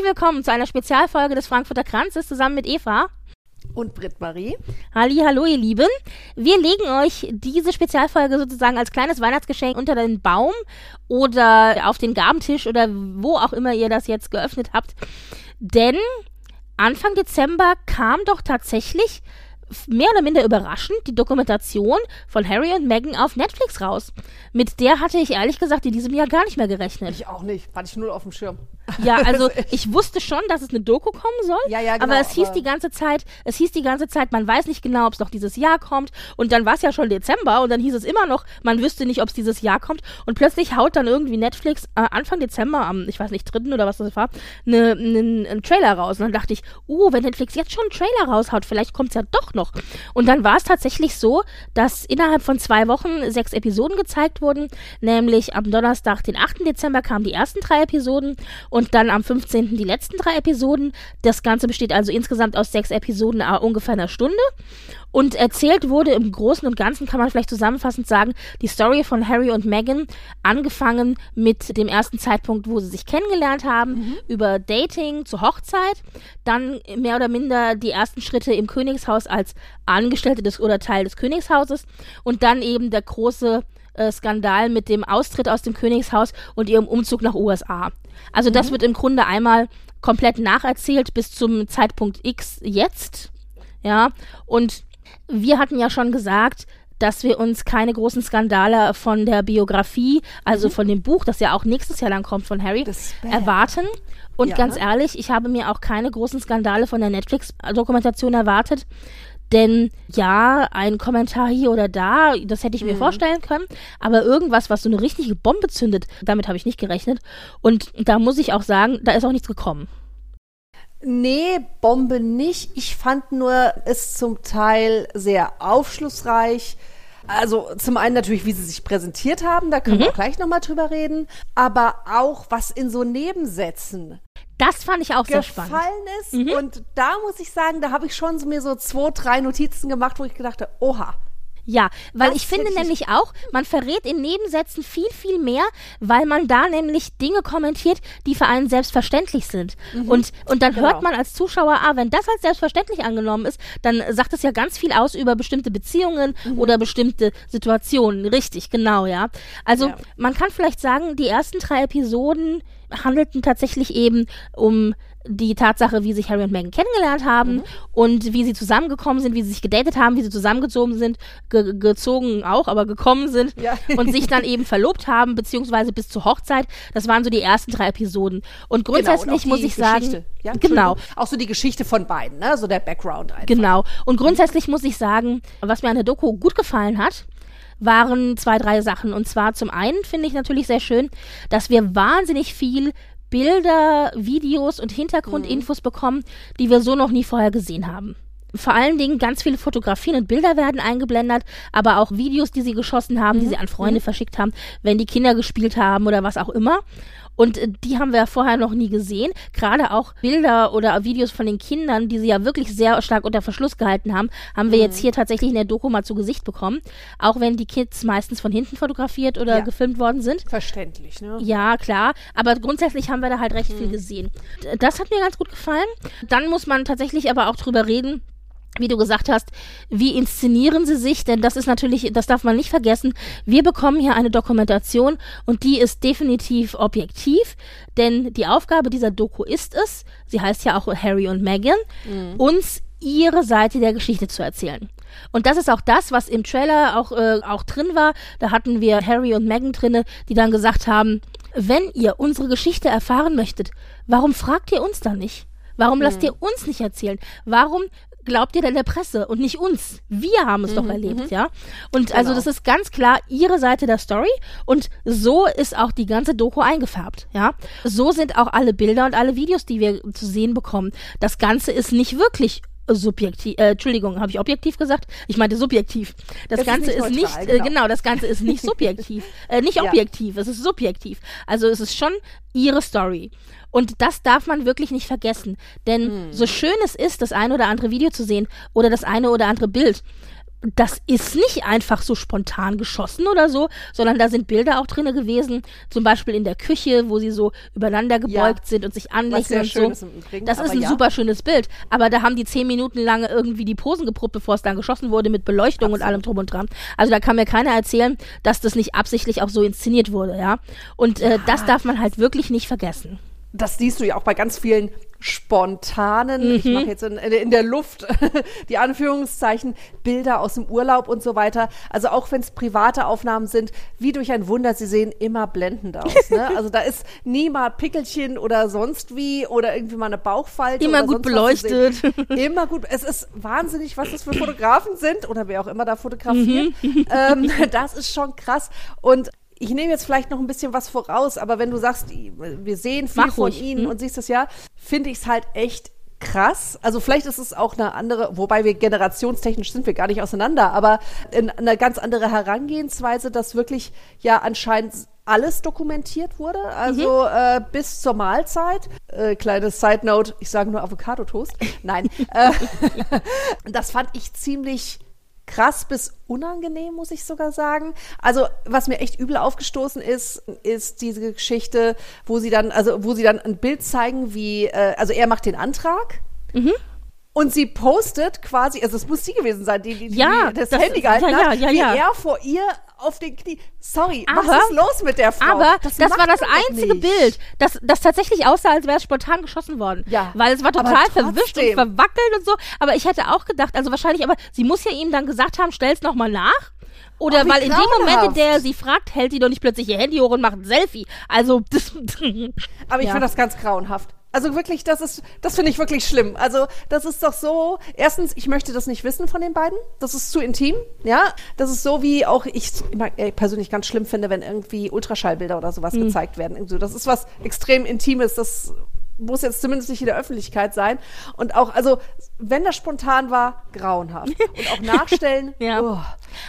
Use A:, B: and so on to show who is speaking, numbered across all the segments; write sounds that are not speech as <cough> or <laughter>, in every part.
A: Herzlich willkommen zu einer Spezialfolge des Frankfurter Kranzes zusammen mit Eva.
B: Und Britt-Marie.
A: Halli, hallo ihr Lieben. Wir legen euch diese Spezialfolge sozusagen als kleines Weihnachtsgeschenk unter den Baum oder auf den Gabentisch oder wo auch immer ihr das jetzt geöffnet habt. Denn Anfang Dezember kam doch tatsächlich mehr oder minder überraschend die Dokumentation von Harry und Meghan auf Netflix raus. Mit der hatte ich ehrlich gesagt in diesem Jahr gar nicht mehr gerechnet.
B: Ich auch nicht. Hatte ich null auf dem Schirm.
A: Ja, <laughs> also ich wusste schon, dass es eine Doku kommen soll.
B: Ja, ja, genau,
A: aber es hieß
B: aber-
A: die ganze Zeit, es hieß die ganze Zeit, man weiß nicht genau, ob es noch dieses Jahr kommt. Und dann war es ja schon Dezember und dann hieß es immer noch, man wüsste nicht, ob es dieses Jahr kommt. Und plötzlich haut dann irgendwie Netflix äh, Anfang Dezember, am, ich weiß nicht, dritten oder was das war, ne, ne, einen Trailer raus. Und dann dachte ich, uh, wenn Netflix jetzt schon einen Trailer raushaut, vielleicht kommt es ja doch noch. Und dann war es tatsächlich so, dass innerhalb von zwei Wochen sechs Episoden gezeigt wurden. Nämlich am Donnerstag, den 8. Dezember, kamen die ersten drei Episoden und dann am 15. die letzten drei Episoden. Das Ganze besteht also insgesamt aus sechs Episoden, äh, ungefähr einer Stunde. Und erzählt wurde im Großen und Ganzen, kann man vielleicht zusammenfassend sagen, die Story von Harry und Meghan, angefangen mit dem ersten Zeitpunkt, wo sie sich kennengelernt haben, über Dating zur Hochzeit, dann mehr oder minder die ersten Schritte im Königshaus als Angestellte des oder Teil des Königshauses und dann eben der große äh, Skandal mit dem Austritt aus dem Königshaus und ihrem Umzug nach USA. Also das wird im Grunde einmal komplett nacherzählt bis zum Zeitpunkt X jetzt. Ja, und wir hatten ja schon gesagt, dass wir uns keine großen Skandale von der Biografie, also von dem Buch, das ja auch nächstes Jahr dann kommt von Harry, erwarten. Und
B: Ja.
A: ganz ehrlich, ich habe mir auch keine großen Skandale von der Netflix-Dokumentation erwartet. Denn ja, ein Kommentar hier oder da, das hätte ich mir vorstellen können. Aber irgendwas, was so eine richtige Bombe zündet, damit habe ich nicht gerechnet. Und da muss ich auch sagen, da ist auch nichts gekommen.
B: Nee, Bombe nicht. Ich fand nur es zum Teil sehr aufschlussreich. Also zum einen natürlich, wie sie sich präsentiert haben, da können
A: Mhm.
B: wir gleich nochmal drüber reden. Aber auch, was in so Nebensätzen
A: Das fand ich auch sehr spannend. Mhm.
B: gefallen ist. Und da muss ich sagen, da habe ich schon so mir so zwei, drei Notizen gemacht, wo ich gedacht habe, oha.
A: Ja, weil
B: Das
A: ich finde nämlich auch, man verrät in Nebensätzen viel, viel mehr, weil man da nämlich Dinge kommentiert, die für einen selbstverständlich sind. Und, und dann
B: Genau.
A: hört man als Zuschauer, ah, wenn das als selbstverständlich angenommen ist, dann sagt es ja ganz viel aus über bestimmte Beziehungen oder bestimmte Situationen. Richtig, genau, ja. Also
B: Ja.
A: man kann vielleicht sagen, die ersten drei Episoden handelten tatsächlich eben um die Tatsache, wie sich Harry und Meghan kennengelernt haben
B: Mhm.
A: und wie sie zusammengekommen sind, wie sie sich gedatet haben, wie sie zusammengezogen sind, ge gezogen auch, aber gekommen sind
B: Ja. <laughs>
A: und sich dann eben verlobt haben, beziehungsweise bis zur Hochzeit. Das waren so die ersten drei Episoden. Und
B: Genau, und
A: grundsätzlich muss ich sagen,
B: Geschichte. Ja,
A: genau.
B: Auch so die Geschichte von beiden, ne? So der Background einfach.
A: Genau. Und grundsätzlich muss ich sagen, was mir an der Doku gut gefallen hat, waren zwei, drei Sachen. Und zwar zum einen finde ich natürlich sehr schön, dass wir wahnsinnig viel Bilder, Videos und Hintergrundinfos bekommen, die wir so noch nie vorher gesehen haben. Vor allen Dingen ganz viele Fotografien und Bilder werden eingeblendet, aber auch Videos, die sie geschossen haben, die sie an Freunde verschickt haben, wenn die Kinder gespielt haben oder was auch immer. Und äh, die haben wir vorher noch nie gesehen. Gerade auch Bilder oder Videos von den Kindern, die sie ja wirklich sehr stark unter Verschluss gehalten haben, haben wir jetzt hier tatsächlich in der Doku mal zu Gesicht bekommen. Auch wenn die Kids meistens von hinten fotografiert oder
B: Ja.
A: gefilmt worden sind.
B: Verständlich, ne?
A: Ja, klar, aber grundsätzlich haben wir da halt recht viel gesehen. D- Das hat mir ganz gut gefallen. Dann muss man tatsächlich aber auch drüber reden, wie du gesagt hast, wie inszenieren sie sich? Denn das ist natürlich, das darf man nicht vergessen. Wir bekommen hier eine Dokumentation und die ist definitiv objektiv, denn die Aufgabe dieser Doku ist es, sie heißt ja auch Harry und Meghan, uns ihre Seite der Geschichte zu erzählen. Und das ist auch das, was im Trailer auch, äh, auch drin war. Da hatten wir Harry und Meghan drinne, die dann gesagt haben, wenn ihr unsere Geschichte erfahren möchtet, warum fragt ihr uns dann nicht? Warum lasst ihr uns nicht erzählen? Warum glaubt ihr denn der Presse und nicht uns? Wir haben es doch erlebt, ja? Und also
B: Genau.
A: das ist ganz klar ihre Seite der Story und so ist auch die ganze Doku eingefärbt, ja? So sind auch alle Bilder und alle Videos, die wir zu sehen bekommen. Das Ganze ist nicht wirklich subjektiv, äh, Entschuldigung, habe ich objektiv gesagt? Ich meinte subjektiv. Das
B: ist
A: Ganze
B: nicht
A: ist nicht,
B: neutral,
A: äh,
B: genau.
A: genau, das Ganze ist nicht subjektiv, <laughs> äh, nicht
B: Ja.
A: objektiv, es ist subjektiv. Also es ist schon ihre Story. Und das darf man wirklich nicht vergessen. Denn
B: Hm.
A: so schön es ist, das eine oder andere Video zu sehen oder das eine oder andere Bild, das ist nicht einfach so spontan geschossen oder so, sondern da sind Bilder auch drinne gewesen, zum Beispiel in der Küche, wo sie so übereinander gebeugt sind und sich anlächeln und so.
B: ist Übrigen.
A: Das ist ein
B: ja.
A: super schönes Bild, aber da haben die zehn Minuten lange irgendwie die Posen geprobt, bevor es dann geschossen wurde mit Beleuchtung und allem drum und dran. Also da kann mir keiner erzählen, dass das nicht absichtlich auch so inszeniert wurde, ja. Und äh, das darf man halt wirklich nicht vergessen.
B: das siehst du ja auch bei ganz vielen spontanen, ich
A: Mhm.
B: mache jetzt in, in der Luft <laughs> die Anführungszeichen, Bilder aus dem Urlaub und so weiter. Also auch wenn es private Aufnahmen sind, wie durch ein Wunder, sie sehen immer blendend aus. <laughs> Ne? Also da ist nie mal Pickelchen oder sonst wie oder irgendwie mal eine Bauchfalte.
A: Immer gut beleuchtet. <laughs>
B: Immer gut. Es ist wahnsinnig, was das für Fotografen sind oder wer auch immer da fotografiert.
A: Mhm.
B: ähm, das ist schon krass. Und ich nehme jetzt vielleicht noch ein bisschen was voraus, aber wenn du sagst, wir sehen viel
A: Mach
B: von
A: ruhig.
B: ihnen
A: Mhm.
B: und siehst es ja, finde ich es halt echt krass. Also vielleicht ist es auch eine andere, wobei wir generationstechnisch sind wir gar nicht auseinander, aber in, eine ganz andere Herangehensweise, dass wirklich ja anscheinend alles dokumentiert wurde, also äh, bis zur Mahlzeit. Äh, kleine Side Note, ich sage nur Avocado-Toast. Nein. äh, <laughs> das fand ich ziemlich krass bis unangenehm, muss ich sogar sagen. Also, was mir echt übel aufgestoßen ist, ist diese Geschichte, wo sie dann, also wo sie dann ein Bild zeigen, wie, äh, also er macht den Antrag.
A: Mhm.
B: Und sie postet quasi, also es muss sie gewesen sein, die, die, die
A: Ja,
B: das,
A: das-
B: Handy gehalten
A: ja,
B: hat,
A: ja, ja,
B: wie
A: ja.
B: er vor ihr auf den Knie. Sorry,
A: Aber-
B: was ist los mit der Frau?
A: Aber das,
B: macht
A: war das einzige
B: nicht.
A: Bild, das, das tatsächlich aussah, als wäre es spontan geschossen worden.
B: Ja,
A: Weil es war total verwischt und verwackelt und so. Aber ich hätte auch gedacht, also wahrscheinlich, aber sie muss ja ihm dann gesagt haben, stell's nochmal nach. Oder
B: Oh, wie
A: weil in dem Moment, in der er sie fragt, hält sie doch nicht plötzlich ihr Handy hoch und macht ein Selfie. Also, <laughs> das.
B: Aber ich
A: Ja.
B: finde das ganz grauenhaft. Also wirklich, das ist, das finde ich wirklich schlimm. Also das ist doch so. Erstens, ich möchte das nicht wissen von den beiden. Das ist zu intim. Ja, das ist so wie auch ich immer, äh, persönlich ganz schlimm finde, wenn irgendwie Ultraschallbilder oder sowas
A: Hm.
B: gezeigt werden. Irgendwie so. Das ist was extrem Intimes. Das muss jetzt zumindest nicht in der Öffentlichkeit sein. Und auch, also wenn das spontan war, grauenhaft. Und auch nachstellen. <laughs>
A: Ja.
B: oh,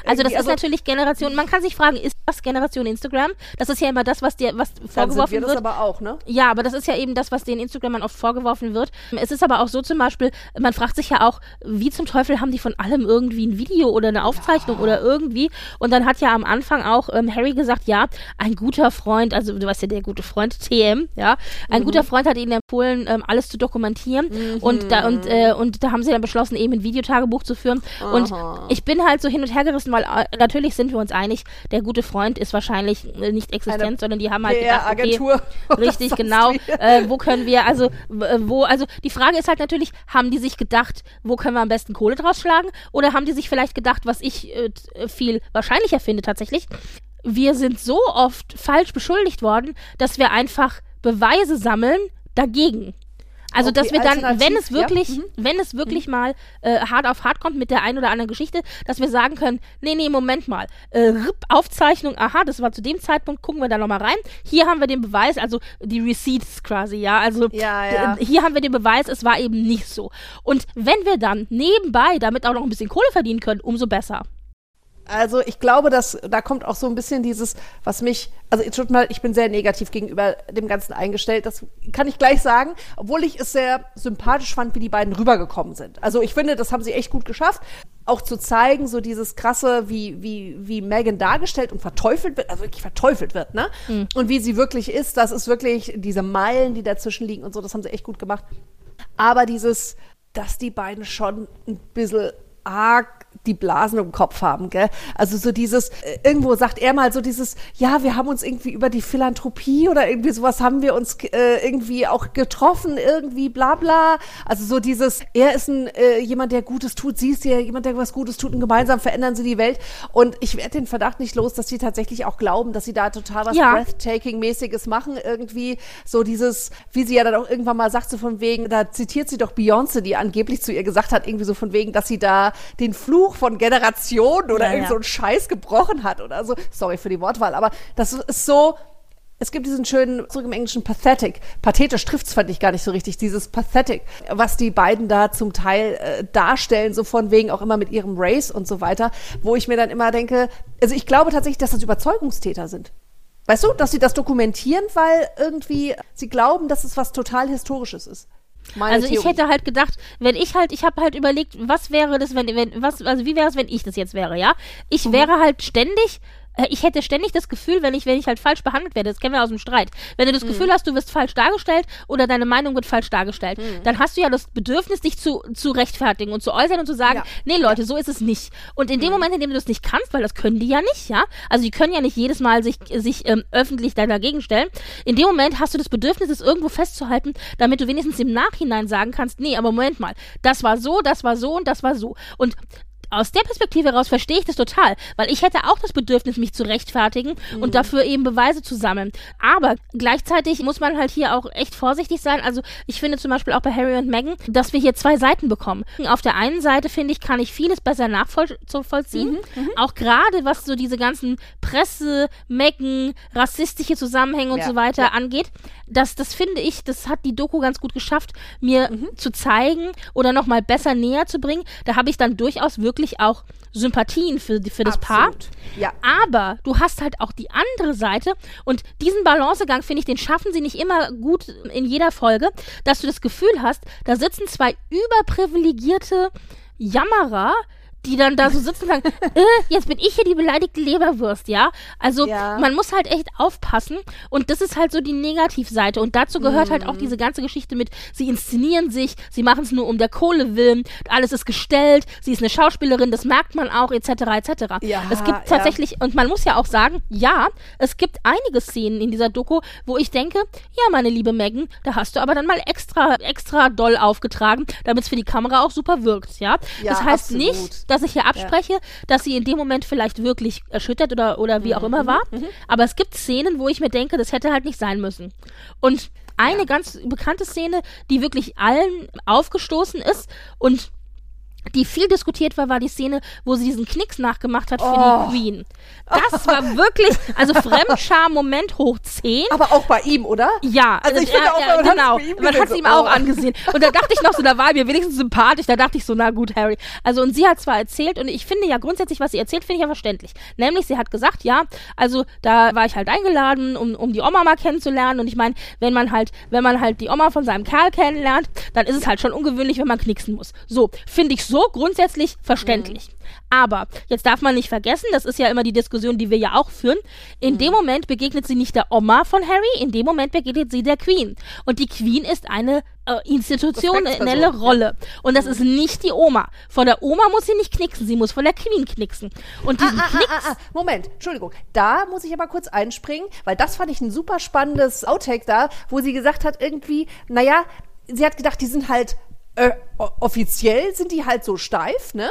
A: Also das ist natürlich Generation, man kann sich fragen, ist das Generation Instagram? Das ist ja immer das, was dir, was vorgeworfen
B: wir das
A: wird.
B: aber auch, ne?
A: Ja, aber das ist ja eben das, was den Instagramern oft vorgeworfen wird. Es ist aber auch so zum Beispiel, man fragt sich ja auch, wie zum Teufel haben die von allem irgendwie ein Video oder eine Aufzeichnung oder irgendwie. Und dann hat ja am Anfang auch ähm, Harry gesagt, ja, ein guter Freund, also du weißt ja, der gute Freund TM, ja, ein guter Freund hat ihnen empfohlen, ähm, alles zu dokumentieren. Und da und äh, und da haben sie dann beschlossen, eben ein Videotagebuch zu führen. Und ich bin halt so hin und her gerissen, weil äh, natürlich sind wir uns einig, der gute Freund ist wahrscheinlich äh, nicht existent,
B: Eine
A: sondern die haben halt gedacht, okay,
B: oder <laughs>
A: Richtig, genau. Äh, wo können wir, also, äh, wo, also die Frage ist halt natürlich, haben die sich gedacht, wo können wir am besten Kohle draus schlagen? Oder haben die sich vielleicht gedacht, was ich äh, viel wahrscheinlicher finde tatsächlich, wir sind so oft falsch beschuldigt worden, dass wir einfach Beweise sammeln dagegen. Also,
B: Okay,
A: dass wir dann, wenn es wirklich,
B: ja, mhm.
A: wenn es wirklich mal äh, hart auf hart kommt mit der einen oder anderen Geschichte, dass wir sagen können, nee, nee, Moment mal, äh, RIP, Aufzeichnung, aha, das war zu dem Zeitpunkt, gucken wir da nochmal rein. Hier haben wir den Beweis, also die Receipts quasi, ja, also
B: Ja, ja.
A: hier haben wir den Beweis, es war eben nicht so. Und wenn wir dann nebenbei damit auch noch ein bisschen Kohle verdienen können, umso besser.
B: Also ich glaube, dass da kommt auch so ein bisschen dieses, was mich, also tut mal, ich bin sehr negativ gegenüber dem Ganzen eingestellt. Das kann ich gleich sagen, obwohl ich es sehr sympathisch fand, wie die beiden rübergekommen sind. Also ich finde, das haben sie echt gut geschafft, auch zu zeigen, so dieses krasse, wie wie wie Megan dargestellt und verteufelt wird, also wirklich verteufelt wird, ne? Und wie sie wirklich ist, das ist wirklich diese Meilen, die dazwischen liegen und so, das haben sie echt gut gemacht. Aber dieses, dass die beiden schon ein bisschen arg die Blasen im Kopf haben, gell? Also so dieses, äh, irgendwo sagt er mal so dieses, ja, wir haben uns irgendwie über die Philanthropie oder irgendwie sowas haben wir uns äh, irgendwie auch getroffen, irgendwie bla bla. Also so dieses, er ist ein äh, jemand, der Gutes tut, sie ist ja jemand, der was Gutes tut und gemeinsam verändern sie die Welt. Und ich werde den Verdacht nicht los, dass sie tatsächlich auch glauben, dass sie da total was
A: Ja.
B: Breathtaking-mäßiges machen. Irgendwie so dieses, wie sie ja dann auch irgendwann mal sagt, so von wegen, da zitiert sie doch Beyoncé, die angeblich zu ihr gesagt hat, irgendwie so von wegen, dass sie da den Fluch von Generationen oder
A: Ja,
B: irgend so einen Scheiß gebrochen hat oder so. Sorry für die Wortwahl, aber das ist so, es gibt diesen schönen, zurück im Englischen, pathetic. Pathetisch trifft's fand ich gar nicht so richtig, dieses pathetic, was die beiden da zum Teil äh, darstellen, so von wegen auch immer mit ihrem Race und so weiter, wo ich mir dann immer denke, also ich glaube tatsächlich, dass das Überzeugungstäter sind. Weißt du, dass sie das dokumentieren, weil irgendwie sie glauben, dass es was total Historisches ist. Meine
A: Also ich
B: Theorie.
A: hätte halt gedacht, wenn ich halt, ich habe halt überlegt, was wäre das, wenn, wenn, was, also wie wäre es, wenn ich das jetzt wäre, ja? Ich
B: Mhm.
A: wäre halt ständig, ich hätte ständig das Gefühl, wenn ich, wenn ich halt falsch behandelt werde, das kennen wir aus dem Streit, wenn du das Gefühl
B: Mhm.
A: hast, du wirst falsch dargestellt oder deine Meinung wird falsch dargestellt,
B: Mhm.
A: dann hast du ja das Bedürfnis, dich zu, zu rechtfertigen und zu äußern und zu sagen,
B: Ja.
A: nee Leute, so ist es nicht. Und in dem Moment, in dem du das nicht kannst, weil das können die ja nicht, ja, also die können ja nicht jedes Mal sich, sich ähm, öffentlich da dagegen stellen, in dem Moment hast du das Bedürfnis, es irgendwo festzuhalten, damit du wenigstens im Nachhinein sagen kannst, nee, aber Moment mal, das war so, das war so und das war so. Und aus der Perspektive heraus verstehe ich das total, weil ich hätte auch das Bedürfnis, mich zu rechtfertigen und dafür eben Beweise zu sammeln. Aber gleichzeitig muss man halt hier auch echt vorsichtig sein. Also ich finde zum Beispiel auch bei Harry und Meghan, dass wir hier zwei Seiten bekommen. Auf der einen Seite finde ich, kann ich vieles besser nachvollziehen. auch gerade was so diese ganzen Presse, Meghan, rassistische Zusammenhänge und
B: Ja,
A: so weiter
B: ja.
A: angeht. Das, das finde ich, das hat die Doku ganz gut geschafft, mir zu zeigen oder nochmal besser näher zu bringen. Da habe ich dann durchaus wirklich auch Sympathien für, für das Paar.
B: Absolut. Ja.
A: Aber du hast halt auch die andere Seite und diesen Balancegang, finde ich, den schaffen sie nicht immer gut in jeder Folge, dass du das Gefühl hast, da sitzen zwei überprivilegierte Jammerer, die dann da so sitzen und sagen, <laughs> äh, jetzt bin ich hier die beleidigte Leberwurst, ja? Also
B: Ja.
A: man muss halt echt aufpassen und das ist halt so die Negativseite und dazu gehört halt
B: Mhm.
A: auch diese ganze Geschichte mit, sie inszenieren sich, sie machen es nur um der Kohle willen, alles ist gestellt, sie ist eine Schauspielerin, das merkt man auch, etc., etc.
B: Ja,
A: es gibt
B: ja.
A: tatsächlich, und man muss ja auch sagen, ja, es gibt einige Szenen in dieser Doku, wo ich denke, ja, meine liebe Megan, da hast du aber dann mal extra, extra doll aufgetragen, damit es für die Kamera auch super wirkt, ja.
B: Ja,
A: das heißt
B: absolut.
A: nicht, dass ich hier abspreche, dass sie in dem Moment vielleicht wirklich erschüttert oder, oder wie auch
B: Mhm,
A: immer war, aber es gibt Szenen, wo ich mir denke, das hätte halt nicht sein müssen. Und eine ganz bekannte Szene, die wirklich allen aufgestoßen ist und die viel diskutiert war, war die Szene, wo sie diesen Knicks nachgemacht hat für
B: Oh.
A: die Queen. Das war wirklich, also Fremdscham-Moment hoch 10.
B: Aber auch bei ihm, oder?
A: Ja,
B: Also ich
A: äh,
B: finde auch, man
A: genau.
B: bei ihm
A: Man hat es
B: so,
A: ihm auch
B: oh.
A: angesehen. Und da dachte ich noch so, da war er mir wenigstens sympathisch. Da dachte ich so, na gut, Harry. Also und sie hat zwar erzählt und ich finde ja grundsätzlich, was sie erzählt, finde ich ja verständlich. Nämlich, sie hat gesagt, ja, also da war ich halt eingeladen, um, um die Oma mal kennenzulernen. Und ich meine, wenn man halt, wenn man halt die Oma von seinem Kerl kennenlernt, dann ist es halt schon ungewöhnlich, wenn man knicksen muss. So, finde ich so grundsätzlich verständlich. Aber jetzt darf man nicht vergessen, das ist ja immer die Diskussion, die wir ja auch führen. In dem Moment begegnet sie nicht der Oma von Harry, in dem Moment begegnet sie der Queen. Und die Queen ist eine äh, institutionelle Rolle. Und das ist nicht die Oma. Von der Oma muss sie nicht knicksen, sie muss von der Queen knicksen. Und diesen
B: Ah,
A: Knicks.
B: ah, ah, ah. Moment, Entschuldigung. Da muss ich aber kurz einspringen, weil das fand ich ein super spannendes Outtake da, wo sie gesagt hat, irgendwie, naja, sie hat gedacht, die sind halt. Äh, offiziell sind die halt so steif, ne?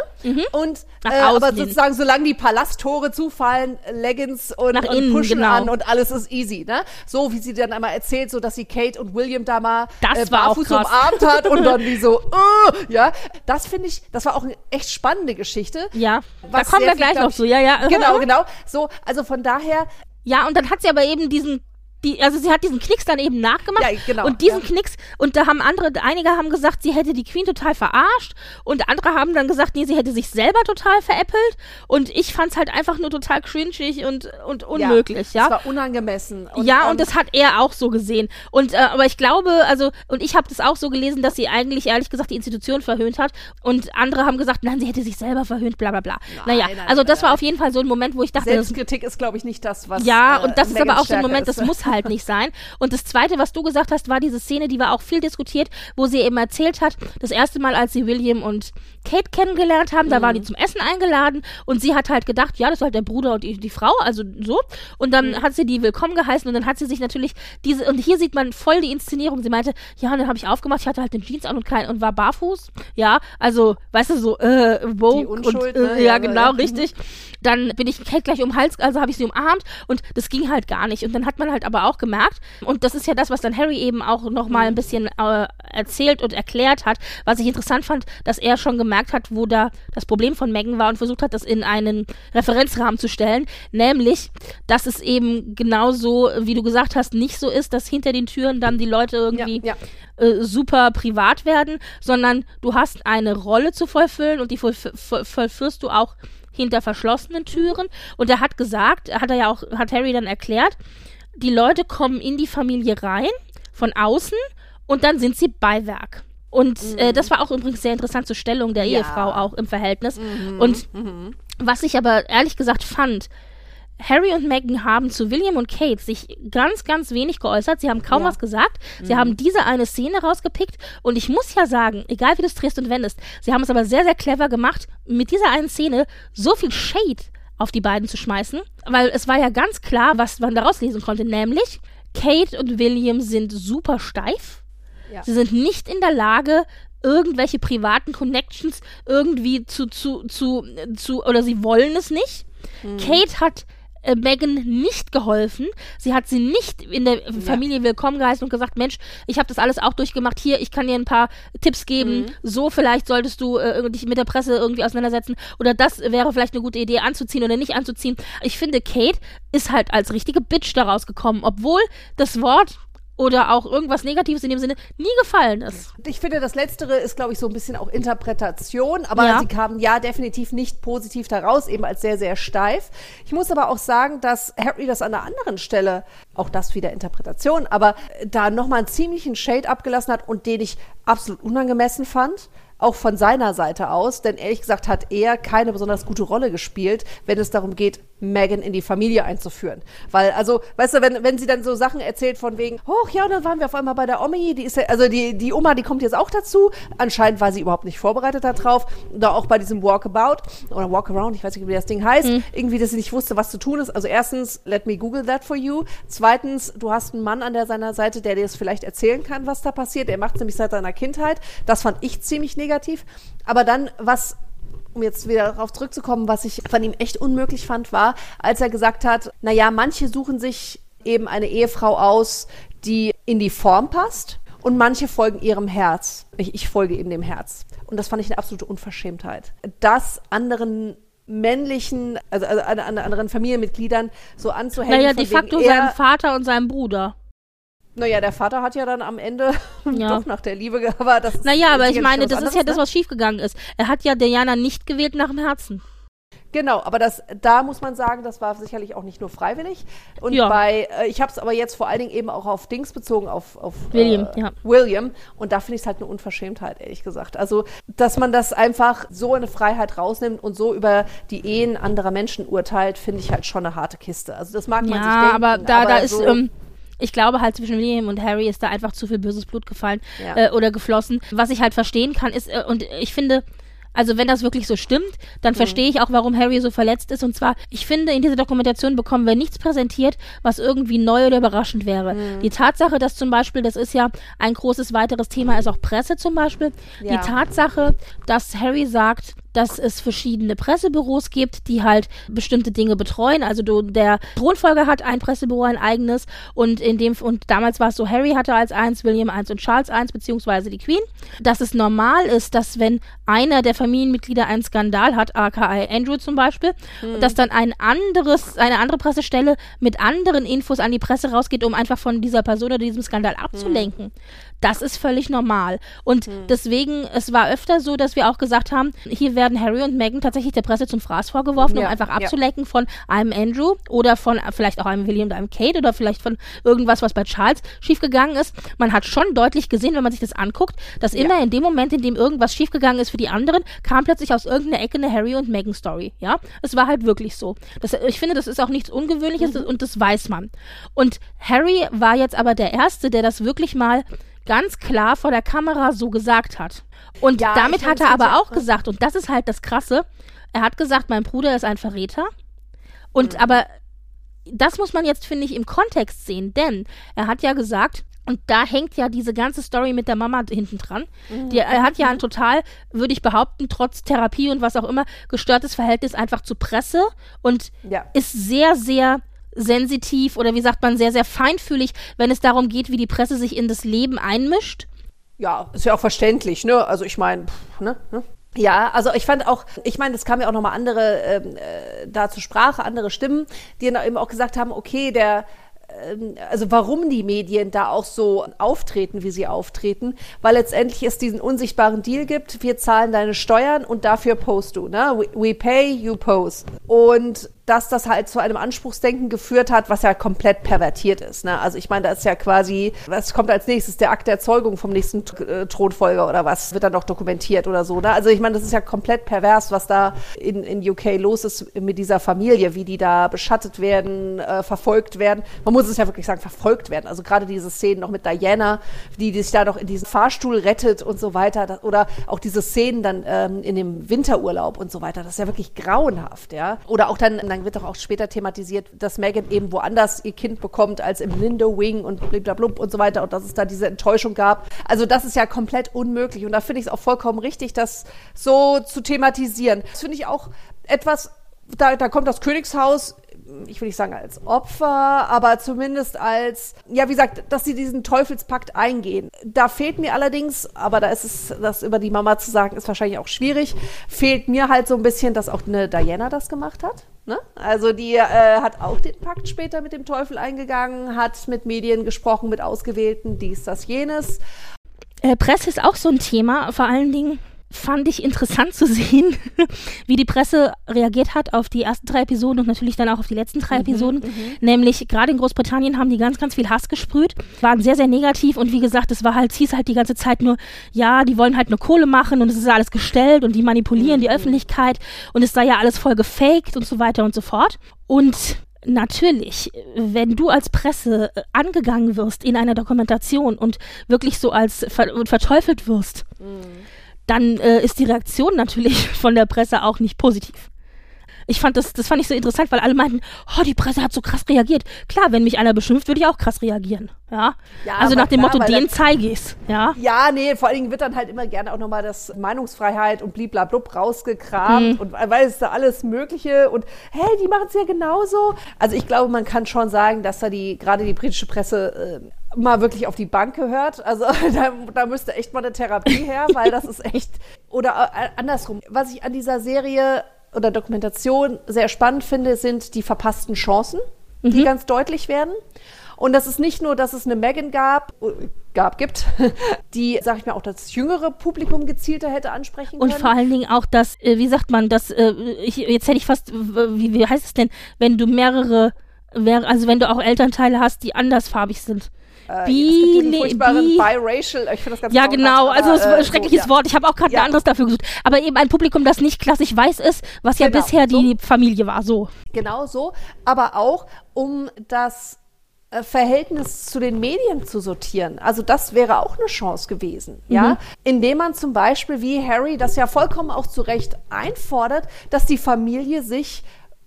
B: Und
A: Mhm. Nach
B: äh, aber sozusagen, solange die Palasttore zufallen, Leggings und,
A: Nach
B: und
A: innen,
B: Pushen
A: genau.
B: an und alles ist easy, ne? So wie sie dann einmal erzählt, so dass sie Kate und William da mal
A: Das
B: äh, barfuß umarmt hat und dann die so, <laughs> äh, ja, das finde ich, das war auch eine echt spannende Geschichte.
A: Ja, da kommen wir gleich noch zu. Ja, ja.
B: Genau, genau. So, also von daher,
A: Ja, und dann hat sie aber eben diesen, die, also sie hat diesen Knicks dann eben nachgemacht.
B: Ja, genau,
A: Und diesen
B: ja.
A: Knicks, und da haben andere, einige haben gesagt, sie hätte die Queen total verarscht. Und andere haben dann gesagt, nee, sie hätte sich selber total veräppelt. Und ich fand's halt einfach nur total cringig und, und unmöglich, ja.
B: Es war unangemessen.
A: ja,
B: ähm,
A: und das hat er auch so gesehen. Und äh, aber ich glaube, also und ich habe das auch so gelesen, dass sie eigentlich ehrlich gesagt die Institution verhöhnt hat und andere haben gesagt, nein, sie hätte sich selber verhöhnt, bla bla bla. naja,
B: nein,
A: also
B: nein,
A: das war
B: nein.
A: auf jeden Fall so ein Moment, wo ich dachte, das,
B: Selbstkritik ist, glaube ich, nicht das, was.
A: ja,
B: äh,
A: und das ist aber auch so ein Moment,
B: ist.
A: das muss halt nicht sein. Und das Zweite, was du gesagt hast, war diese Szene, die war auch viel diskutiert, wo sie eben erzählt hat, das erste Mal, als sie William und Kate kennengelernt haben, da waren die zum Essen eingeladen und sie hat halt gedacht, ja, das ist halt der Bruder und die, die Frau, also so. Und dann hat sie die willkommen geheißen und dann hat sie sich natürlich diese, und hier sieht man voll die Inszenierung. Sie meinte, ja, und dann habe ich aufgemacht, ich hatte halt den Jeans an und kein, und war barfuß. Ja, also, weißt du, so, äh,
B: Unschuld,
A: und, äh,
B: ne?
A: ja,
B: Ja,
A: genau,
B: ja.
A: richtig. Dann bin ich Kate gleich um den Hals, also habe ich sie umarmt und das ging halt gar nicht. Und dann hat man halt aber auch gemerkt, und das ist ja das, was dann Harry eben auch nochmal ein bisschen äh, erzählt und erklärt hat, was ich interessant fand, dass er schon gemerkt hat, wo da das Problem von Megan war und versucht hat, das in einen Referenzrahmen zu stellen, nämlich, dass es eben genauso, wie du gesagt hast, nicht so ist, dass hinter den Türen dann die Leute irgendwie
B: ja.
A: äh, super privat werden, sondern du hast eine Rolle zu vollfüllen und die voll, voll, vollführst du auch hinter verschlossenen Türen. Und er hat gesagt, hat er ja auch, hat Harry dann erklärt, die Leute kommen in die Familie rein, von außen, und dann sind sie Beiwerk. Und äh, das war auch übrigens sehr interessant zur Stellung der
B: Ja.
A: Ehefrau auch im Verhältnis. Und was ich aber ehrlich gesagt fand, Harry und Meghan haben zu William und Kate sich ganz, ganz wenig geäußert. Sie haben kaum
B: Ja.
A: was gesagt. Sie haben diese eine Szene rausgepickt. Und ich muss ja sagen, egal wie du es drehst und wendest, sie haben es aber sehr, sehr clever gemacht, mit dieser einen Szene so viel Shade auf die beiden zu schmeißen. Weil es war ja ganz klar, was man daraus lesen konnte. Nämlich, Kate und William sind super steif.
B: Ja.
A: Sie sind nicht in der Lage, irgendwelche privaten Connections irgendwie zu, zu, zu, zu, oder sie wollen es nicht. Kate hat äh, Megan nicht geholfen. Sie hat sie nicht in der Familie willkommen geheißen und gesagt, Mensch, ich habe das alles auch durchgemacht. Hier, ich kann dir ein paar Tipps geben. So vielleicht solltest du äh, dich mit der Presse irgendwie auseinandersetzen. Oder das wäre vielleicht eine gute Idee, anzuziehen oder nicht anzuziehen. Ich finde, Kate ist halt als richtige Bitch daraus gekommen, obwohl das Wort oder auch irgendwas Negatives in dem Sinne nie gefallen ist.
B: Ich finde, das Letztere ist, glaube ich, so ein bisschen auch Interpretation, aber
A: Ja.
B: sie kamen ja definitiv nicht positiv daraus, eben als sehr, sehr steif. Ich muss aber auch sagen, dass Harry das an einer anderen Stelle, auch das wieder Interpretation, aber da nochmal einen ziemlichen Shade abgelassen hat und den ich absolut unangemessen fand. Auch von seiner Seite aus, denn ehrlich gesagt hat er keine besonders gute Rolle gespielt, wenn es darum geht, Megan in die Familie einzuführen. Weil, also, weißt du, wenn, wenn sie dann so Sachen erzählt von wegen, hoch, ja, dann waren wir auf einmal bei der Omi, die ist ja, also die, die Oma, die kommt jetzt auch dazu. Anscheinend war sie überhaupt nicht vorbereitet darauf. Oder auch bei diesem Walkabout oder Walkaround, ich weiß nicht, wie das Ding heißt, irgendwie, dass sie nicht wusste, was zu tun ist. Also erstens, let me Google that for you. Zweitens, du hast einen Mann an der seiner Seite, der dir es vielleicht erzählen kann, was da passiert. Er macht es nämlich seit seiner Kindheit. Das fand ich ziemlich negativ. Aber dann, was um jetzt wieder darauf zurückzukommen, was ich von ihm echt unmöglich fand, war, als er gesagt hat, na ja, manche suchen sich eben eine Ehefrau aus, die in die Form passt und manche folgen ihrem Herz. Ich, ich folge eben dem Herz. Und das fand ich eine absolute Unverschämtheit. Das anderen männlichen, also, also an, an anderen Familienmitgliedern so anzuhängen.
A: Naja, de facto seinem Vater und seinem Bruder.
B: Naja, der Vater hat ja dann am Ende <laughs>
A: Ja.
B: doch nach der Liebe, ge- aber das
A: Naja, aber ich meine, das ist ja das,
B: ne?
A: was schiefgegangen ist. Er hat ja Diana nicht gewählt nach dem Herzen.
B: Genau, aber das, da muss man sagen, das war sicherlich auch nicht nur freiwillig. Und
A: Ja.
B: bei, äh, ich habe es aber jetzt vor allen Dingen eben auch auf Dings bezogen, auf, auf
A: William,
B: äh,
A: ja.
B: William. Und da finde ich es halt eine Unverschämtheit, ehrlich gesagt. Also, dass man das einfach so eine Freiheit rausnimmt und so über die Ehen anderer Menschen urteilt, finde ich halt schon eine harte Kiste. Also, das mag man sich
A: Ja,
B: denken.
A: aber da, da ist,
B: so,
A: ähm, ich glaube halt zwischen William und Harry ist da einfach zu viel böses Blut gefallen
B: Ja.
A: äh, oder geflossen. Was ich halt verstehen kann, ist, äh, und ich finde, also wenn das wirklich so stimmt,
B: Mhm.
A: dann verstehe ich auch, warum Harry so verletzt ist. Und zwar, ich finde, in dieser Dokumentation bekommen wir nichts präsentiert, was irgendwie neu oder überraschend wäre.
B: Mhm.
A: Die Tatsache, dass zum Beispiel, das ist ja ein großes weiteres Thema, ist auch Presse zum Beispiel.
B: Ja.
A: Die Tatsache, dass Harry sagt, dass es verschiedene Pressebüros gibt, die halt bestimmte Dinge betreuen. Also du, der Thronfolger hat ein Pressebüro, ein eigenes und in dem und damals war es so, Harry hatte als eins, William eins und Charles eins beziehungsweise die Queen. Dass es normal ist, dass wenn einer der Familienmitglieder einen Skandal hat, aka Andrew zum Beispiel, dass dann ein anderes, eine andere Pressestelle mit anderen Infos an die Presse rausgeht, um einfach von dieser Person oder diesem Skandal abzulenken. Das ist völlig normal. Und hm. deswegen, es war öfter so, dass wir auch gesagt haben, hier werden Harry und Meghan tatsächlich der Presse zum Fraß vorgeworfen, ja, um einfach abzulecken ja. von einem Andrew oder von vielleicht auch einem William oder einem Kate oder vielleicht von irgendwas, was bei Charles schiefgegangen ist. Man hat schon deutlich gesehen, wenn man sich das anguckt, dass ja. immer in dem Moment, in dem irgendwas schiefgegangen ist für die anderen, kam plötzlich aus irgendeiner Ecke eine Harry und Meghan Story. Ja, es war halt wirklich so. Das, ich finde, das ist auch nichts Ungewöhnliches mhm. und das weiß man. Und Harry war jetzt aber der Erste, der das wirklich mal ganz klar vor der Kamera so gesagt hat. Und ja, damit hat er aber auch gesagt, und das ist halt das Krasse, er hat gesagt, mein Bruder ist ein Verräter. Und mhm. aber das muss man jetzt, finde ich, im Kontext sehen, denn er hat ja gesagt, und da hängt ja diese ganze Story mit der Mama hinten dran. Mhm. Die, er hat ja ein total, würde ich behaupten, trotz Therapie und was auch immer, gestörtes Verhältnis einfach zu Presse und ja. ist sehr, sehr sensitiv oder wie sagt man, sehr, sehr feinfühlig, wenn es darum geht, wie die Presse sich in das Leben einmischt.
B: Ja, ist ja auch verständlich, ne? Also ich meine, ne, ne? Ja, also ich fand auch, ich meine, es kamen ja auch nochmal andere ähm, äh, da zur Sprache, andere Stimmen, die dann eben auch gesagt haben, okay, der ähm, also warum die Medien da auch so auftreten, wie sie auftreten, weil letztendlich es diesen unsichtbaren Deal gibt, wir zahlen deine Steuern und dafür post du, ne? We, we pay, you post. Und dass das halt zu einem Anspruchsdenken geführt hat, was ja komplett pervertiert ist. Ne? Also ich meine, da ist ja quasi, was kommt als nächstes? Der Akt der Zeugung vom nächsten äh, Thronfolger oder was wird dann noch dokumentiert oder so. Ne? Also ich meine, das ist ja komplett pervers, was da in, in UK los ist mit dieser Familie, wie die da beschattet werden, äh, verfolgt werden. Man muss es ja wirklich sagen, verfolgt werden. Also gerade diese Szenen noch mit Diana, die, die sich da noch in diesen Fahrstuhl rettet und so weiter. Das, oder auch diese Szenen dann ähm, in dem Winterurlaub und so weiter. Das ist ja wirklich grauenhaft, ja. Oder auch dann, dann wird doch auch später thematisiert, dass Megan eben woanders ihr Kind bekommt als im Lindo Wing und blablabla und so weiter und dass es da diese Enttäuschung gab. Also das ist ja komplett unmöglich und da finde ich es auch vollkommen richtig, das so zu thematisieren. Das finde ich auch etwas, da, da kommt das Königshaus ich will nicht sagen als Opfer, aber zumindest als, ja, wie gesagt, dass sie diesen Teufelspakt eingehen. Da fehlt mir allerdings, aber da ist es, das über die Mama zu sagen, ist wahrscheinlich auch schwierig, fehlt mir halt so ein bisschen, dass auch eine Diana das gemacht hat. Ne? Also die äh, hat auch den Pakt später mit dem Teufel eingegangen, hat mit Medien gesprochen, mit Ausgewählten, dies, das, jenes.
A: Äh, Presse ist auch so ein Thema, vor allen Dingen fand ich interessant zu sehen, <laughs> wie die Presse reagiert hat auf die ersten drei Episoden und natürlich dann auch auf die letzten drei mhm, Episoden. Mhm. Nämlich gerade in Großbritannien haben die ganz, ganz viel Hass gesprüht, waren sehr, sehr negativ und wie gesagt, es war halt, hieß halt die ganze Zeit nur, ja, die wollen halt nur Kohle machen und es ist alles gestellt und die manipulieren mhm. die Öffentlichkeit und es sei ja alles voll gefaked und so weiter und so fort. Und Natürlich, wenn du als Presse angegangen wirst in einer Dokumentation und wirklich so als ver verteufelt wirst, mhm dann äh, ist die Reaktion natürlich <laughs> von der Presse auch nicht positiv. Ich fand das, das fand ich so interessant, weil alle meinten, oh, die Presse hat so krass reagiert. Klar, wenn mich einer beschimpft, würde ich auch krass reagieren. Ja. ja also nach dem klar, Motto, den zeige ich's. Ja.
B: Ja, nee, vor allen Dingen wird dann halt immer gerne auch nochmal das Meinungsfreiheit und bliblablub rausgekramt mhm. und weil es da alles Mögliche und hey, die machen es ja genauso. Also ich glaube, man kann schon sagen, dass da die, gerade die britische Presse äh, mal wirklich auf die Bank gehört. Also <laughs> da, da müsste echt mal eine Therapie her, weil das ist echt. Oder äh, andersrum. Was ich an dieser Serie oder Dokumentation sehr spannend finde, sind die verpassten Chancen, die mhm. ganz deutlich werden. Und das ist nicht nur, dass es eine Megan gab, gab, gibt, <laughs> die, sag ich mal, auch das jüngere Publikum gezielter hätte ansprechen können.
A: Und vor allen Dingen auch das, äh, wie sagt man, das, äh, ich, jetzt hätte ich fast, wie, wie heißt es denn, wenn du mehrere, also wenn du auch Elternteile hast, die andersfarbig sind.
B: Äh, Bi, bi biracial, ich finde das ganz
A: Ja, genau, also es ist ein schreckliches so. Wort. Ich habe auch gerade ja. ein anderes dafür gesucht. Aber eben ein Publikum, das nicht klassisch weiß ist, was genau. ja bisher die so. Familie war, so.
B: Genau so, aber auch um das äh, Verhältnis zu den Medien zu sortieren. Also das wäre auch eine Chance gewesen, mhm. ja, indem man zum Beispiel wie Harry das ja vollkommen auch zu Recht einfordert, dass die Familie sich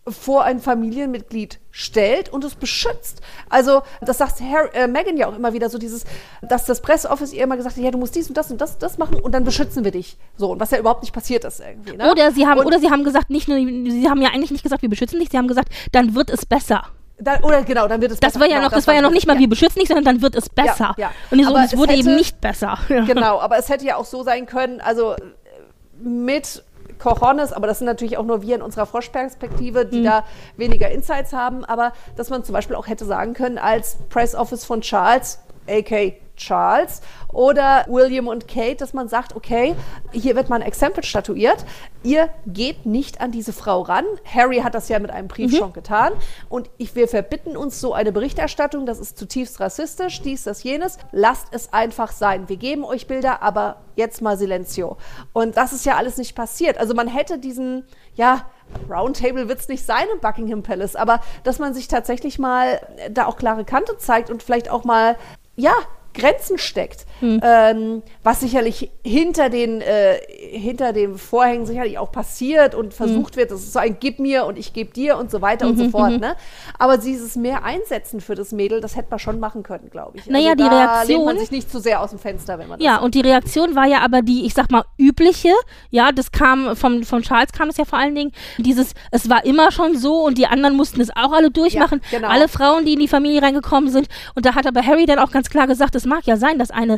B: vor ein Familienmitglied stellt und es beschützt. Also das sagt Harry, äh, Meghan ja auch immer wieder so dieses, dass das Presseoffice ihr immer gesagt hat, ja du musst dies und das und das das machen und dann beschützen wir dich. So und was ja überhaupt nicht passiert ist irgendwie. Ne?
A: Oder sie haben und, oder sie haben gesagt nicht nur, sie haben ja eigentlich nicht gesagt, wir beschützen dich, sie haben gesagt, dann wird es besser.
B: Dann, oder genau, dann wird es
A: das besser. War ja genau, noch, das, das war ja noch nicht mal, ja. wir beschützen dich, sondern dann wird es besser. Ja, ja. Und so, es wurde hätte, eben nicht besser.
B: Genau, <laughs> aber es hätte ja auch so sein können, also mit Cojones, aber das sind natürlich auch nur wir in unserer Froschperspektive, die mhm. da weniger Insights haben, aber dass man zum Beispiel auch hätte sagen können, als Press Office von Charles, AK Charles oder William und Kate, dass man sagt, okay, hier wird mal ein Exempel statuiert. Ihr geht nicht an diese Frau ran. Harry hat das ja mit einem Brief schon getan. Und ich, wir verbitten uns so eine Berichterstattung. Das ist zutiefst rassistisch, dies, das, jenes. Lasst es einfach sein. Wir geben euch Bilder, aber jetzt mal Silencio. Und das ist ja alles nicht passiert. Also man hätte diesen, ja, Roundtable wird es nicht sein im Buckingham Palace, aber dass man sich tatsächlich mal da auch klare Kante zeigt und vielleicht auch mal, ja, Grenzen steckt,
A: Hm.
B: ähm, was sicherlich hinter den, äh, hinter den Vorhängen sicherlich auch passiert und
A: Hm.
B: versucht wird. Das ist so ein Gib mir und ich gebe dir und so weiter
A: Mhm,
B: und so fort. Ne? Aber dieses mehr Einsetzen für das Mädel, das hätte man schon machen können, glaube ich.
A: Naja,
B: also
A: die
B: da lehnt
A: Reaktion-
B: man sich nicht zu sehr aus dem Fenster, wenn man das
A: Ja, und die Reaktion war ja aber die, ich sag mal, übliche. Ja, das kam vom, von Charles kam es ja vor allen Dingen. Dieses, es war immer schon so und die anderen mussten es auch alle durchmachen.
B: Ja, genau.
A: Alle Frauen, die in die Familie reingekommen sind. Und da hat aber Harry dann auch ganz klar gesagt, es mag ja sein, dass eine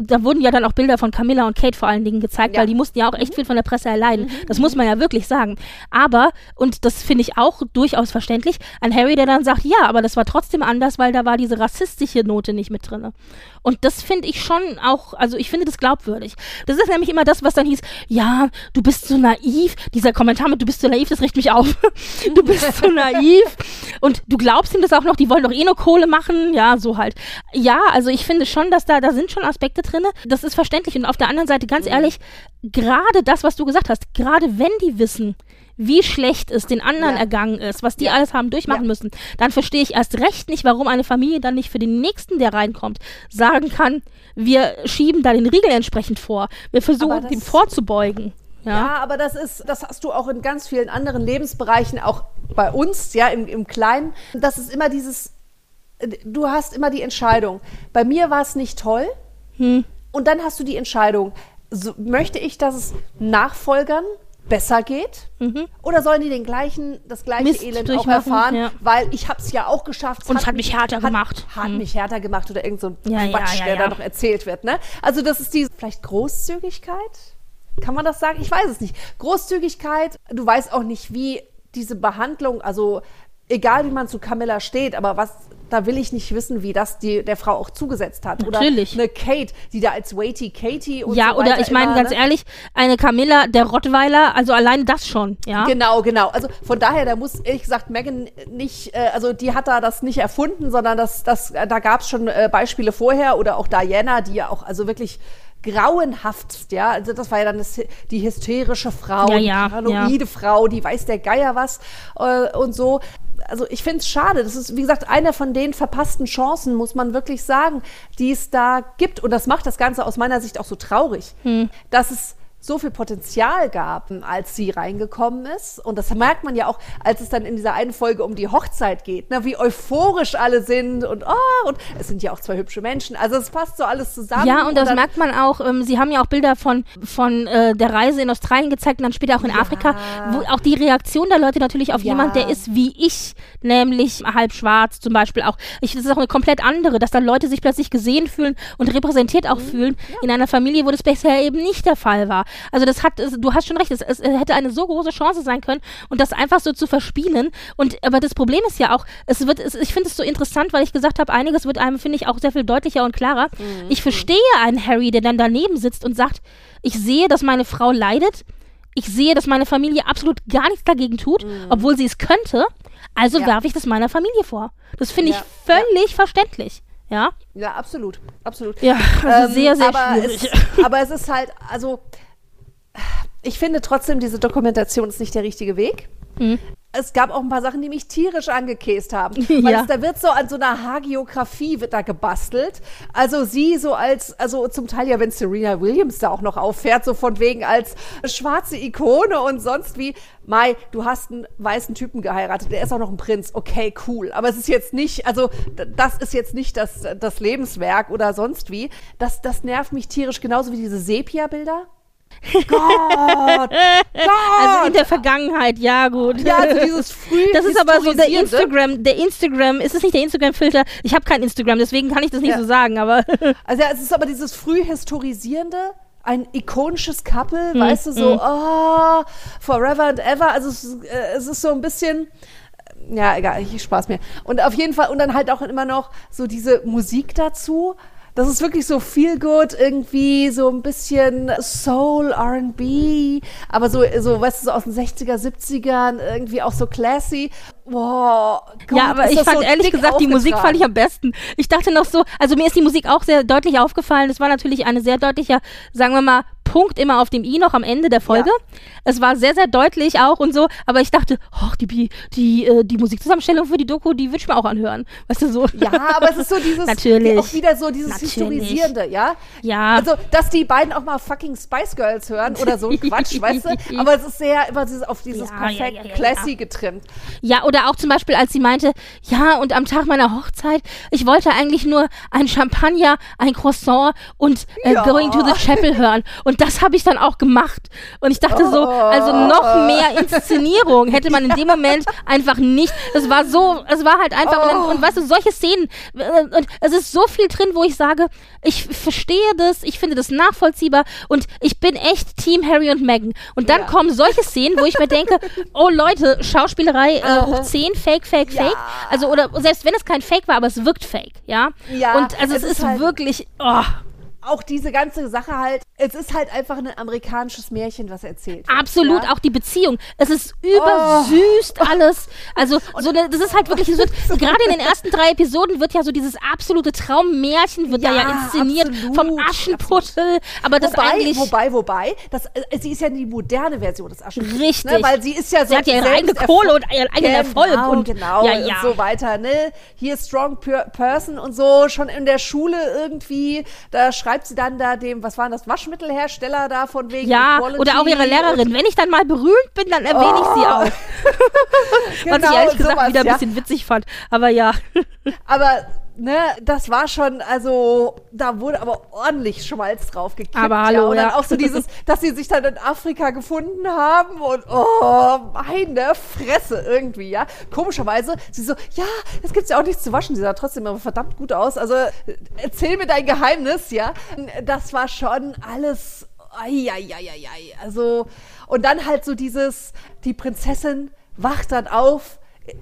A: da wurden ja dann auch Bilder von Camilla und Kate vor allen Dingen gezeigt,
B: Ja.
A: weil die mussten ja auch echt viel von der Presse erleiden. Das muss man ja wirklich sagen. Aber, und das finde ich auch durchaus verständlich, ein Harry, der dann sagt, ja, aber das war trotzdem anders, weil da war diese rassistische Note nicht mit drin. Und das finde ich schon auch, also ich finde das glaubwürdig. Das ist nämlich immer das, was dann hieß, ja, du bist so naiv. Dieser Kommentar mit, du bist so naiv, das riecht mich auf. <laughs> du bist so naiv. Und du glaubst ihm das auch noch, die wollen doch eh nur Kohle machen. Ja, so halt. Ja, also ich finde schon, dass da, da sind schon Aspekte drin. Das ist verständlich. Und auf der anderen Seite, ganz ehrlich, gerade das, was du gesagt hast, gerade wenn die wissen, wie schlecht es den anderen
B: Ja.
A: ergangen ist, was die
B: Ja.
A: alles haben durchmachen
B: Ja.
A: müssen, dann verstehe ich erst recht nicht, warum eine Familie dann nicht für den nächsten, der reinkommt, sagen kann, wir schieben da den Riegel entsprechend vor. Wir versuchen, dem vorzubeugen. Ja.
B: Ja, aber das ist, das hast du auch in ganz vielen anderen Lebensbereichen, auch bei uns, ja, im, im Kleinen. Das ist immer dieses, du hast immer die Entscheidung. Bei mir war es nicht toll.
A: Hm.
B: Und dann hast du die Entscheidung, so, möchte ich, dass es Nachfolgern besser geht? Oder sollen die den gleichen, das gleiche
A: Mhm. Mist
B: Elend auch erfahren?
A: ja.
B: Weil ich habe es ja auch geschafft.
A: Und es hat mich härter
B: hat,
A: gemacht.
B: Hat
A: Hm.
B: mich härter gemacht oder irgend so ein
A: Ja,
B: Quatsch,
A: ja,
B: der da noch erzählt wird. Ne? Also das ist die vielleicht Großzügigkeit? Kann man das sagen? Ich weiß es nicht. Großzügigkeit, du weißt auch nicht, wie diese Behandlung, also egal wie man zu Camilla steht, aber was, da will ich nicht wissen, wie das die, der Frau auch zugesetzt hat.
A: Natürlich.
B: Oder eine Kate, die da als Waity Katie und
A: ja,
B: so
A: oder ich meine ganz
B: ne?
A: ehrlich, eine Camilla, der Rottweiler, also allein das schon, ja.
B: Genau, genau. Also von daher, da muss ehrlich gesagt Megan nicht, äh, also die hat da das nicht erfunden, sondern das, das, äh, da gab es schon äh, Beispiele vorher oder auch Diana, die ja auch also wirklich grauenhaft, ja, also das war ja dann das, die hysterische Frau,
A: Ja,
B: die
A: ja,
B: paranoide Frau, die weiß der Geier was äh, und so. Also ich finde es schade. Das ist, wie gesagt, einer von den verpassten Chancen, muss man wirklich sagen, die es da gibt. Und das macht das Ganze aus meiner Sicht auch so traurig, dass es so viel Potenzial gab, als sie reingekommen ist. Und das merkt man ja auch, als es dann in dieser einen Folge um die Hochzeit geht, ne, wie euphorisch alle sind und oh, und es sind ja auch zwei hübsche Menschen. Also es passt so alles zusammen.
A: Ja, und das
B: dann-
A: merkt man auch. Ähm, sie haben ja auch Bilder von, von äh, der Reise in Australien gezeigt und dann später auch in
B: Ja.
A: Afrika, wo auch die Reaktion der Leute natürlich auf
B: Ja.
A: jemand, der ist wie ich, nämlich halb schwarz zum Beispiel auch. Ich, das ist auch eine komplett andere, dass dann Leute sich plötzlich gesehen fühlen und repräsentiert
B: Mhm.
A: auch fühlen in einer Familie, wo das bisher eben nicht der Fall war. Also das hat, du hast schon recht, es, es hätte eine so große Chance sein können und das einfach so zu verspielen. Und aber das Problem ist ja auch, es wird, es, ich finde es so interessant, weil ich gesagt habe, einiges wird einem, finde ich, auch sehr viel deutlicher und klarer. Ich verstehe einen Harry, der dann daneben sitzt und sagt, ich sehe, dass meine Frau leidet. Ich sehe, dass meine Familie absolut gar nichts dagegen tut, obwohl sie es könnte. Also
B: Ja.
A: werfe ich das meiner Familie vor. Das finde ich
B: Ja.
A: völlig verständlich. Ja,
B: Ja, absolut, absolut.
A: ja, also
B: Ähm,
A: sehr, sehr
B: aber
A: schwierig.
B: Es, aber es ist halt, also ich finde trotzdem, diese Dokumentation ist nicht der richtige Weg.
A: Mhm.
B: Es gab auch ein paar Sachen, die mich tierisch angekäst haben. <laughs> Weil
A: Ja.
B: es, da wird so an so einer Hagiografie wird da gebastelt. Also sie so als, also zum Teil ja, wenn Serena Williams da auch noch auffährt, so von wegen als schwarze Ikone und sonst wie. Mai, du hast einen weißen Typen geheiratet, der ist auch noch ein Prinz. Okay, cool. Aber es ist jetzt nicht, also das ist jetzt nicht das, das Lebenswerk oder sonst wie. Das, das nervt mich tierisch, genauso wie diese Sepia-Bilder. Gott! Gott! <laughs>
A: Also in der Vergangenheit, ja gut.
B: Ja, also dieses früh
A: Das ist aber so der. Instagram, der Instagram, ist es nicht der Instagram-Filter? Ich habe kein Instagram, deswegen kann ich das nicht
B: Ja.
A: so sagen, aber <laughs>
B: Also ja, es ist aber dieses früh historisierende, ein ikonisches Couple,
A: Hm,
B: weißt du, so, oh, forever and ever. Also es, äh, es ist so ein bisschen, ja, egal, ich spaß mir. Und auf jeden Fall, und dann halt auch immer noch so diese Musik dazu. Das ist wirklich so viel gut, irgendwie so ein bisschen Soul, R&B, aber so, so, weißt du, so aus den 60er, 70ern, irgendwie auch so classy. Boah, Gott,
A: ja, aber ich fand
B: so
A: ehrlich gesagt, die Musik fand ich am besten. Ich dachte noch so, also mir ist die Musik auch sehr deutlich aufgefallen. Es war natürlich eine sehr deutlicher, sagen wir mal, Punkt immer auf dem I noch am Ende der Folge. Es war sehr, sehr deutlich auch und so, aber ich dachte, ach, die, die, äh, die Musikzusammenstellung für die Doku, die würde ich mir auch anhören. Weißt du so?
B: Ja, aber es ist so dieses, <laughs>
A: Natürlich.
B: auch wieder so dieses
A: Natürlich.
B: Historisierende, ja?
A: Ja.
B: Also, dass die beiden auch mal fucking Spice Girls hören oder so <laughs> ein Quatsch, weißt du? Aber es ist sehr immer dieses, auf dieses
A: Ja,
B: perfekt
A: ja, ja, ja,
B: classy
A: ja.
B: getrimmt.
A: Ja, oder auch zum Beispiel, als sie meinte, ja, und am Tag meiner Hochzeit, ich wollte eigentlich nur ein Champagner, ein Croissant und äh,
B: Ja.
A: Going to the Chapel hören. Und das habe ich dann auch gemacht. Und ich dachte so, also noch mehr Inszenierung <laughs> hätte man in dem Moment einfach nicht. Es war so, es war halt einfach, und, dann, und weißt du, solche Szenen, äh, und es ist so viel drin, wo ich sage, ich verstehe das, ich finde das nachvollziehbar und ich bin echt Team Harry und Meghan. Und dann
B: Ja.
A: kommen solche Szenen, wo ich mir denke, <laughs> oh Leute, Schauspielerei äh, hoch 10, Fake, Fake,
B: Ja.
A: Fake. Also, oder selbst wenn es kein Fake war, aber es wirkt Fake, ja?
B: Ja,
A: Und also es,
B: es
A: ist,
B: ist halt-
A: wirklich, oh,
B: Auch diese ganze Sache halt, es ist halt einfach ein amerikanisches Märchen, was erzählt wird.
A: absolut
B: ja?
A: auch die Beziehung. Es ist
B: Oh.
A: übersüßt alles. Also, <laughs> so eine, das ist halt wirklich, wird, <laughs> gerade in den ersten drei Episoden wird ja so dieses absolute Traummärchen, wird ja, ja
B: Ja,
A: inszeniert
B: absolut,
A: vom Aschenputtel. Aber das
B: wobei,
A: eigentlich.
B: wobei, wobei, das, äh, sie ist ja die moderne Version des Aschenputtels.
A: Richtig.
B: Ne? Weil sie ist ja so
A: Sie hat ja ihre eigene Kohle und ihren eigenen Erfolg
B: Genau,
A: und-
B: genau,
A: ja, ja.
B: und so weiter, ne? Hier Strong per Person und so, schon in der Schule irgendwie, da schreibt sie dann da dem, was waren das, Waschmittelhersteller da von wegen
A: ja,
B: Equality
A: oder auch ihre Lehrerin. Wenn ich dann mal berühmt bin, dann erwähne ich sie
B: Oh.
A: auch. <laughs> Was
B: Genau,
A: ich ehrlich gesagt
B: sowas,
A: wieder ein
B: ja.
A: bisschen witzig fand. Aber ja.
B: Aber ne, das war schon, also da wurde aber ordentlich Schmalz drauf gekippt.
A: Aber
B: ja.
A: hallo,
B: Und dann
A: ja.
B: auch so dieses, <laughs> dass sie sich dann in Afrika gefunden haben und oh, meine Fresse irgendwie, ja. Komischerweise, sie so, ja, es gibt's ja auch nichts zu waschen. Sie sah trotzdem aber verdammt gut aus. Also erzähl mir dein Geheimnis, ja. Das war schon alles, ai, Also, und dann halt so dieses, die Prinzessin wacht dann auf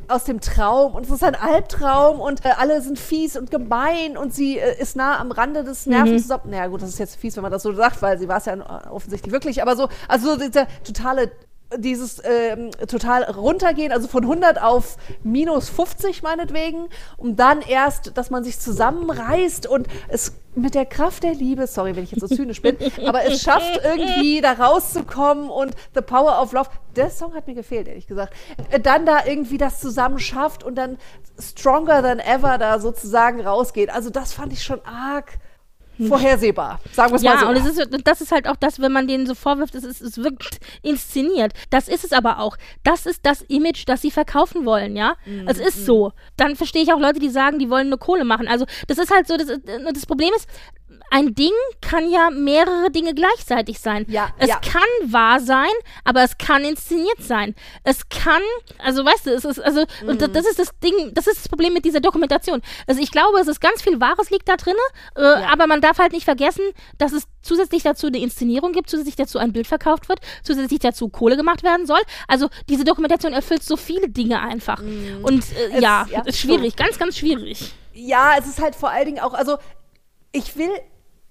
B: aus dem Traum und es ist ein Albtraum und äh, alle sind fies und gemein und sie äh, ist nah am Rande des Nervenzusammenbruchs. Naja gut, das ist jetzt fies, wenn man das so sagt, weil sie war es ja offensichtlich wirklich, aber so, also so dieser totale dieses ähm, total runtergehen, also von 100 auf minus 50 meinetwegen, um dann erst, dass man sich zusammenreißt und es mit der Kraft der Liebe, sorry, wenn ich jetzt so zynisch bin, <laughs> aber es schafft irgendwie da rauszukommen und the power of love, der Song hat mir gefehlt, ehrlich gesagt, äh, dann da irgendwie das zusammen schafft und dann stronger than ever da sozusagen rausgeht. Also das fand ich schon arg vorhersehbar, sagen wir es mal
A: Ja,
B: so.
A: und es ist, das ist halt auch das, wenn man denen so vorwirft, es, ist, es wirkt inszeniert. Das ist es aber auch. Das ist das Image, das sie verkaufen wollen, ja.
B: Mhm,
A: Es ist so. Dann verstehe ich auch Leute, die sagen, die wollen nur Kohle machen. Also, das ist halt so, das, das Problem ist, ein Ding kann ja mehrere Dinge gleichzeitig sein.
B: Ja,
A: es
B: ja.
A: kann wahr sein, aber es kann inszeniert sein. Es kann, also weißt du, es ist, also, und
B: Mhm.
A: das, das ist das Ding, das ist das Problem mit dieser Dokumentation. Also ich glaube, es ist ganz viel Wahres liegt da drin, äh, aber man darf halt nicht vergessen, dass es zusätzlich dazu eine Inszenierung gibt, zusätzlich dazu ein Bild verkauft wird, zusätzlich dazu Kohle gemacht werden soll. Also diese Dokumentation erfüllt so viele Dinge einfach. Und äh,
B: Mhm. Es-
A: ja,
B: ja,
A: ist schwierig, ganz, ganz schwierig.
B: ja, es ist halt vor allen Dingen auch, also ich will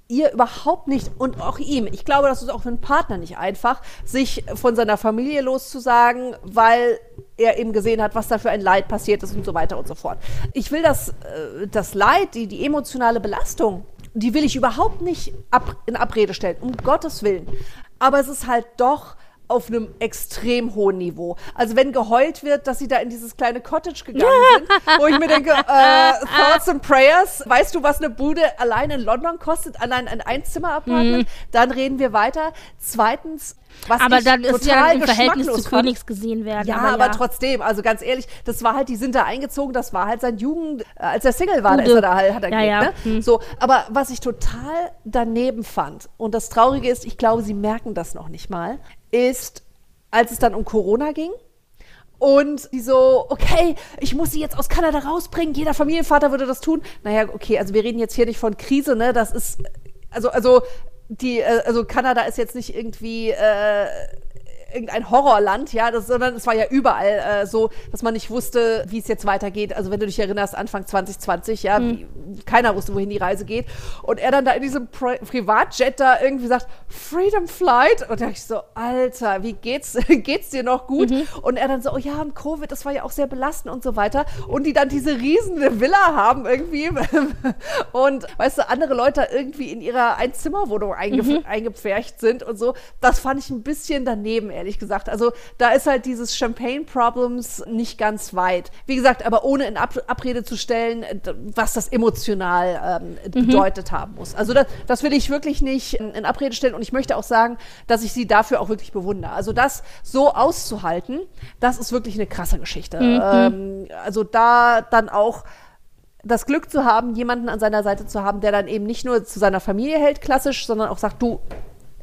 B: ihr überhaupt nicht und auch ihm, ich glaube, das ist auch für einen Partner nicht einfach, sich von seiner Familie loszusagen, weil er eben gesehen hat, was da für ein Leid passiert ist und so weiter und so fort. Ich will das, äh, das Leid, die, die emotionale Belastung, die will ich überhaupt nicht ab, in Abrede stellen, um Gottes Willen. Aber es ist halt doch auf einem extrem hohen Niveau. Also wenn geheult wird, dass sie da in dieses kleine Cottage gegangen <laughs> sind, wo ich mir denke, äh, Thoughts and Prayers, weißt du, was eine Bude allein in London kostet, allein ein Einzimmer-Apartment? Dann reden wir weiter. Zweitens, was
A: aber
B: ich
A: dann ist
B: total
A: ja im Verhältnis zu
B: fand,
A: Königs gesehen werden.
B: ja,
A: aber,
B: aber,
A: ja.
B: trotzdem, also ganz ehrlich, das war halt, die sind da eingezogen, das war halt sein Jugend, äh, als er Single war, da ist er da halt, hat er
A: Ja,
B: gelebt,
A: ja.
B: ne?
A: Hm.
B: So, aber was ich total daneben fand, und das Traurige ist, ich glaube, sie merken das noch nicht mal, ist, als es dann um Corona ging, und die so, okay, ich muss sie jetzt aus Kanada rausbringen, jeder Familienvater würde das tun. Naja, okay, also wir reden jetzt hier nicht von Krise, ne? Das ist, also, also, die, äh, also Kanada ist jetzt nicht irgendwie äh, irgendein Horrorland, ja, das, sondern es war ja überall äh, so, dass man nicht wusste, wie es jetzt weitergeht. Also wenn du dich erinnerst, Anfang 2020, ja, mhm. wie, keiner wusste, wohin die Reise geht. Und er dann da in diesem Pri Privatjet da irgendwie sagt, Freedom Flight. Und da dachte ich so, Alter, wie geht's, <laughs> geht's dir noch gut? Mhm. Und er dann so, oh ja, und Covid, das war ja auch sehr belastend und so weiter. Und die dann diese riesige Villa haben irgendwie. <laughs> und weißt du, andere Leute irgendwie in ihrer Einzimmerwohnung eingef mhm. eingepfercht sind und so. Das fand ich ein bisschen daneben, ehrlich gesagt. Also da ist halt dieses Champagne-Problems nicht ganz weit. Wie gesagt, aber ohne in Ab Abrede zu stellen, was das emotional ähm, mhm. bedeutet haben muss. Also das, das will ich wirklich nicht in Abrede stellen und ich möchte auch sagen, dass ich sie dafür auch wirklich bewundere. Also das so auszuhalten, das ist wirklich eine krasse Geschichte. Mhm. Ähm, also da dann auch das Glück zu haben, jemanden an seiner Seite zu haben, der dann eben nicht nur zu seiner Familie hält, klassisch, sondern auch sagt, du,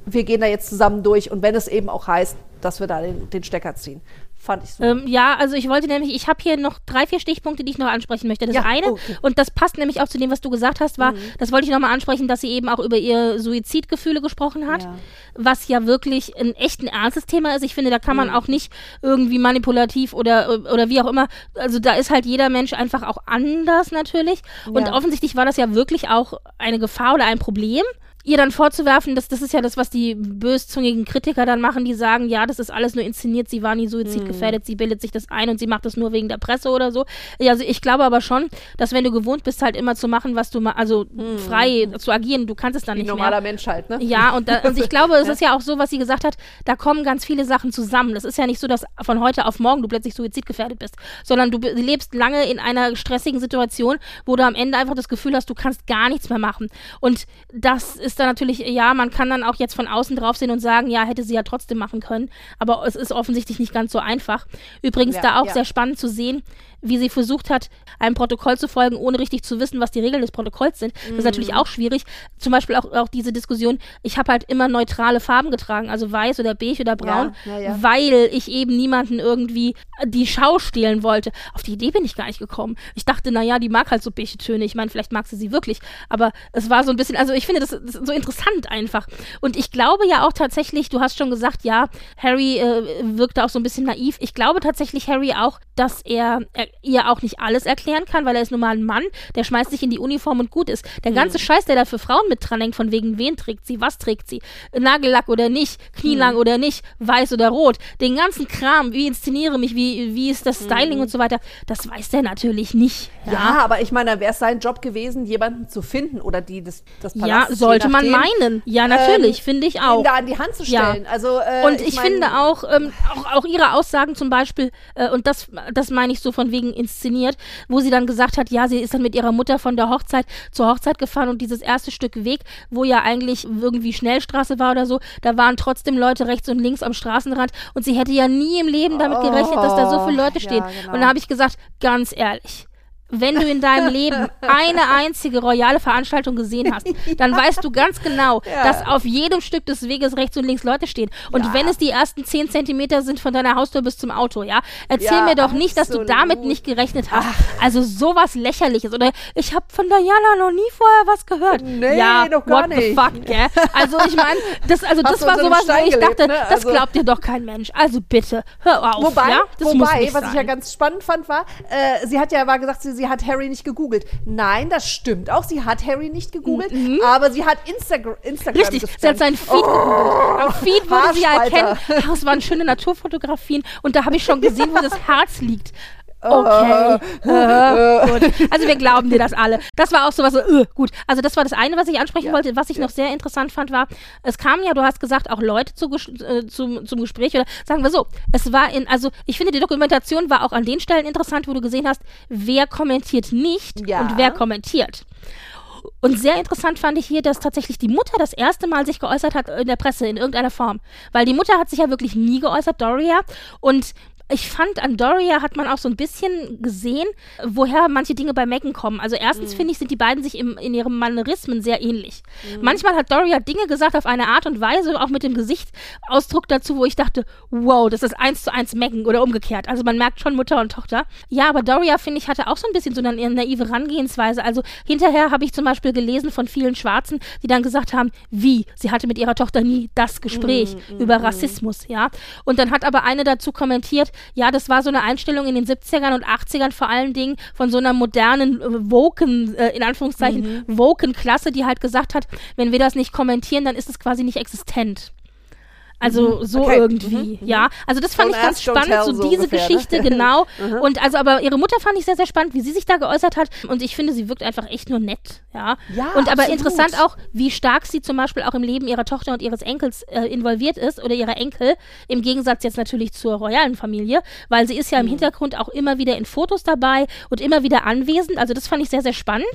B: wir gehen da jetzt zusammen durch und wenn es eben auch heißt, dass wir da den, den Stecker ziehen. Fand ich so.
A: Ähm, ja, also ich wollte nämlich, ich habe hier noch drei, vier Stichpunkte, die ich noch ansprechen möchte. Das ja, eine, okay. und das passt nämlich auch zu dem, was du gesagt hast, war, mhm. das wollte ich nochmal ansprechen, dass sie eben auch über ihre Suizidgefühle gesprochen hat, ja. was ja wirklich ein echt ein ernstes Thema ist. Ich finde, da kann man mhm. auch nicht irgendwie manipulativ oder, oder wie auch immer, also da ist halt jeder Mensch einfach auch anders natürlich. Und ja. offensichtlich war das ja wirklich auch eine Gefahr oder ein Problem ihr dann vorzuwerfen, dass das ist ja das, was die böszungigen Kritiker dann machen, die sagen, ja, das ist alles nur inszeniert, sie war nie suizidgefährdet, mhm. sie bildet sich das ein und sie macht das nur wegen der Presse oder so. Ja, also ich glaube aber schon, dass wenn du gewohnt bist, halt immer zu machen, was du ma also mhm. frei zu agieren, du kannst es dann Wie nicht
B: normaler
A: mehr.
B: Mensch halt, ne?
A: Ja, und, da, und ich <laughs> glaube, es ist ja auch so, was sie gesagt hat, da kommen ganz viele Sachen zusammen. Das ist ja nicht so, dass von heute auf morgen du plötzlich suizidgefährdet bist, sondern du lebst lange in einer stressigen Situation, wo du am Ende einfach das Gefühl hast, du kannst gar nichts mehr machen. Und das ist ist dann natürlich, ja, man kann dann auch jetzt von außen drauf sehen und sagen, ja, hätte sie ja trotzdem machen können. Aber es ist offensichtlich nicht ganz so einfach. Übrigens ja, da auch ja. sehr spannend zu sehen, wie sie versucht hat, einem Protokoll zu folgen, ohne richtig zu wissen, was die Regeln des Protokolls sind. Das ist mhm. natürlich auch schwierig. Zum Beispiel auch, auch diese Diskussion, ich habe halt immer neutrale Farben getragen, also weiß oder beige oder braun, ja. weil ich eben niemanden irgendwie die Schau stehlen wollte. Auf die Idee bin ich gar nicht gekommen. Ich dachte, naja, die mag halt so beige Töne. Ich meine, vielleicht mag sie sie wirklich. Aber es war so ein bisschen, also ich finde das, das so interessant einfach. Und ich glaube ja auch tatsächlich, du hast schon gesagt, ja, Harry äh, wirkte auch so ein bisschen naiv. Ich glaube tatsächlich Harry auch, dass er, er ihr auch nicht alles erklären kann, weil er ist nun mal ein Mann, der schmeißt sich in die Uniform und gut ist. Der ganze mhm. Scheiß, der da für Frauen mit dran hängt, von wegen wen trägt sie, was trägt sie, Nagellack oder nicht, Knielang mhm. oder nicht, weiß oder rot, den ganzen Kram, wie inszeniere mich, wie, wie ist das Styling mhm. und so weiter, das weiß der natürlich nicht.
B: Ja, ja aber ich meine, da wäre es sein Job gewesen, jemanden zu finden oder die das, das
A: Palast, Ja, sollte man meinen. Ja, natürlich, ähm, finde ich auch.
B: Da an die Hand zu stellen.
A: Ja.
B: Also,
A: äh, und ich, ich mein, finde auch, ähm, auch, auch ihre Aussagen zum Beispiel, äh, und das, das meine ich so von wegen inszeniert, wo sie dann gesagt hat, ja, sie ist dann mit ihrer Mutter von der Hochzeit zur Hochzeit gefahren und dieses erste Stück Weg, wo ja eigentlich irgendwie Schnellstraße war oder so, da waren trotzdem Leute rechts und links am Straßenrand und sie hätte ja nie im Leben damit gerechnet, dass da so viele Leute stehen. Ja, genau. Und da habe ich gesagt, ganz ehrlich, wenn du in deinem Leben eine einzige royale Veranstaltung gesehen hast, dann <laughs> weißt du ganz genau, ja. dass auf jedem Stück des Weges rechts und links Leute stehen. Und ja. wenn es die ersten zehn Zentimeter sind von deiner Haustür bis zum Auto, ja, erzähl ja, mir doch nicht, dass du damit nicht gerechnet hast. Ach. Also sowas lächerliches. Oder ich habe von Diana noch nie vorher was gehört.
B: Nee,
A: ja,
B: noch gar
A: what
B: nicht.
A: the fuck, gell? Also ich meine, das, also das war sowas, wo ich dachte, ne? also das glaubt dir doch kein Mensch. Also bitte, hör auf.
B: Wobei,
A: wobei
B: was sein. ich ja ganz spannend fand, war, äh, sie hat ja mal gesagt, sie, sie hat Harry nicht gegoogelt. Nein, das stimmt auch. Sie hat Harry nicht gegoogelt, mhm. aber sie hat Instagram, Instagram
A: Richtig, gescannt. sie hat seinen Feed oh, gegoogelt. Am Feed wurde sie erkennen. Das waren schöne Naturfotografien und da habe ich schon gesehen, wo das Herz liegt. Okay. <laughs> Uh, gut. Also wir glauben dir das alle. Das war auch sowas so, uh, gut. Also das war das eine, was ich ansprechen ja. wollte. Was ich ja. noch sehr interessant fand, war, es kamen ja, du hast gesagt, auch Leute zu, äh, zum, zum Gespräch oder sagen wir so, es war in, also ich finde, die Dokumentation war auch an den Stellen interessant, wo du gesehen hast, wer kommentiert nicht ja. und wer kommentiert. Und sehr interessant fand ich hier, dass tatsächlich die Mutter das erste Mal sich geäußert hat in der Presse in irgendeiner Form. Weil die Mutter hat sich ja wirklich nie geäußert, Doria. Und ich fand, an Doria hat man auch so ein bisschen gesehen, woher manche Dinge bei Megan kommen. Also erstens mhm. finde ich, sind die beiden sich im, in ihren Manierismen sehr ähnlich. Mhm. Manchmal hat Doria Dinge gesagt auf eine Art und Weise, auch mit dem Gesichtsausdruck dazu, wo ich dachte, wow, das ist eins zu eins Megan oder umgekehrt. Also man merkt schon Mutter und Tochter. Ja, aber Doria, finde ich, hatte auch so ein bisschen so eine naive Herangehensweise. Also hinterher habe ich zum Beispiel gelesen von vielen Schwarzen, die dann gesagt haben, wie, sie hatte mit ihrer Tochter nie das Gespräch mhm. über mhm. Rassismus, ja. Und dann hat aber eine dazu kommentiert, ja, das war so eine Einstellung in den 70ern und 80ern vor allen Dingen von so einer modernen, äh, woken, äh, in Anführungszeichen, mhm. woken Klasse, die halt gesagt hat, wenn wir das nicht kommentieren, dann ist es quasi nicht existent. Also mhm. so okay. irgendwie, mhm. ja. Also das fand don't ich ganz spannend, so, so diese ungefähr, ne? Geschichte, ne? <laughs> genau. Mhm. Und also aber ihre Mutter fand ich sehr, sehr spannend, wie sie sich da geäußert hat. Und ich finde, sie wirkt einfach echt nur nett, ja. ja und aber absolut. interessant auch, wie stark sie zum Beispiel auch im Leben ihrer Tochter und ihres Enkels äh, involviert ist oder ihrer Enkel, im Gegensatz jetzt natürlich zur royalen Familie, weil sie ist ja im mhm. Hintergrund auch immer wieder in Fotos dabei und immer wieder anwesend. Also das fand ich sehr, sehr spannend.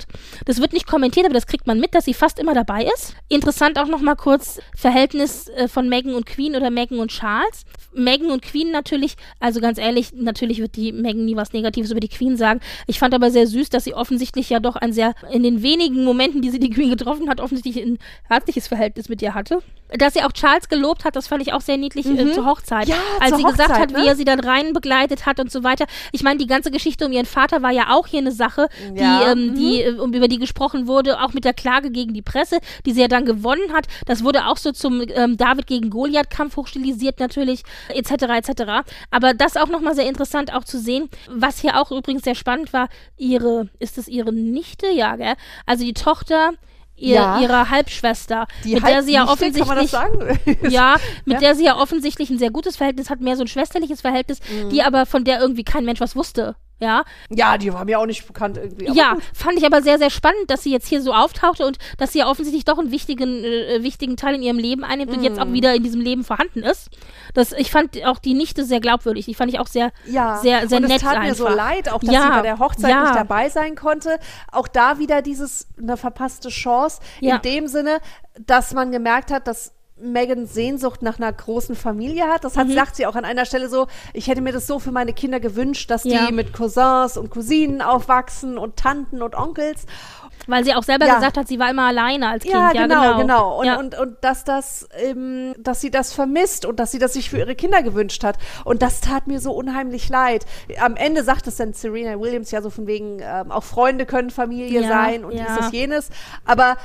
A: Das wird nicht kommentiert, aber das kriegt man mit, dass sie fast immer dabei ist. Interessant auch nochmal kurz Verhältnis äh, von Meghan und Queen oder Meghan und Charles. Meghan und Queen natürlich, also ganz ehrlich, natürlich wird die Meghan nie was Negatives über die Queen sagen. Ich fand aber sehr süß, dass sie offensichtlich ja doch ein sehr, in den wenigen Momenten, die sie die Queen getroffen hat, offensichtlich ein herzliches Verhältnis mit ihr hatte. Dass sie auch Charles gelobt hat, das fand ich auch sehr niedlich äh, mhm. äh, zur Hochzeit. Ja, als sie Hochzeit, gesagt hat, ne? wie er sie dann rein begleitet hat und so weiter. Ich meine, die ganze Geschichte um ihren Vater war ja auch hier eine Sache, ja. die, ähm, mhm. die, äh, über die gesprochen wurde, auch mit der Klage gegen die Presse, die sie ja dann gewonnen hat. Das wurde auch so zum ähm, David gegen Goliath-Kampf hochstilisiert natürlich, etc. etc. Aber das auch nochmal sehr interessant auch zu sehen, was hier auch übrigens sehr spannend war, ihre, ist es ihre Nichte? Ja, gell? Also die Tochter ihr, ja. ihrer Halbschwester, die mit der sie ja offensichtlich <laughs> ja, mit ja. der sie ja offensichtlich ein sehr gutes Verhältnis hat, mehr so ein schwesterliches Verhältnis, mhm. die aber von der irgendwie kein Mensch was wusste. Ja.
B: Ja, die war mir auch nicht bekannt irgendwie.
A: ja, gut. fand ich aber sehr, sehr spannend, dass sie jetzt hier so auftauchte und dass sie ja offensichtlich doch einen wichtigen, äh, wichtigen Teil in ihrem Leben einnimmt mm. und jetzt auch mhm. wieder in diesem Leben vorhanden ist. Das, ich fand auch die Nichte sehr glaubwürdig. Die fand ich auch sehr, ja. sehr, sehr und nett. Es tat einfach. mir
B: so leid, auch dass ja. sie bei der Hochzeit ja. nicht dabei sein konnte. Auch da wieder dieses, eine verpasste Chance. In dem Sinne, dass man gemerkt hat, dass Megan Sehnsucht nach einer großen Familie hat. Das hat, mhm. sagt sie auch an einer Stelle so, ich hätte mir das so für meine Kinder gewünscht, dass ja. die mit Cousins und Cousinen aufwachsen und Tanten und Onkels.
A: Weil sie auch selber ja. gesagt hat, sie war immer alleine als Kind.
B: Ja, ja genau, genau. genau. Und, ja. und, und, dass das, ähm, dass sie das vermisst und dass sie das sich für ihre Kinder gewünscht hat. Und das tat mir so unheimlich leid. Am Ende sagt es dann Serena Williams ja so von wegen, ähm, auch Freunde können Familie sein und dies, das, jenes. Aber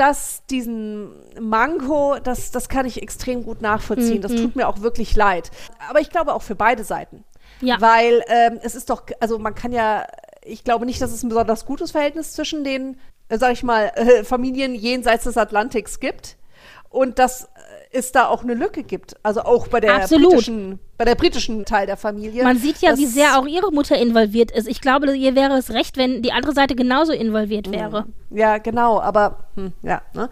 B: das, diesen Manko, das, das kann ich extrem gut nachvollziehen. Mhm. Das tut mir auch wirklich leid. Aber ich glaube auch für beide Seiten. Ja. Weil ähm, es ist doch, also man kann ja, ich glaube nicht, dass es ein besonders gutes Verhältnis zwischen den, äh, sag ich mal, äh, Familien jenseits des Atlantiks gibt. Und dass es da auch eine Lücke gibt. Also auch bei der
A: Absolut.
B: britischen bei der britischen Teil der Familie.
A: Man sieht ja, wie sehr auch ihre Mutter involviert ist. Ich glaube, ihr wäre es recht, wenn die andere Seite genauso involviert mhm. wäre.
B: Ja, genau, aber hm, ja, ne?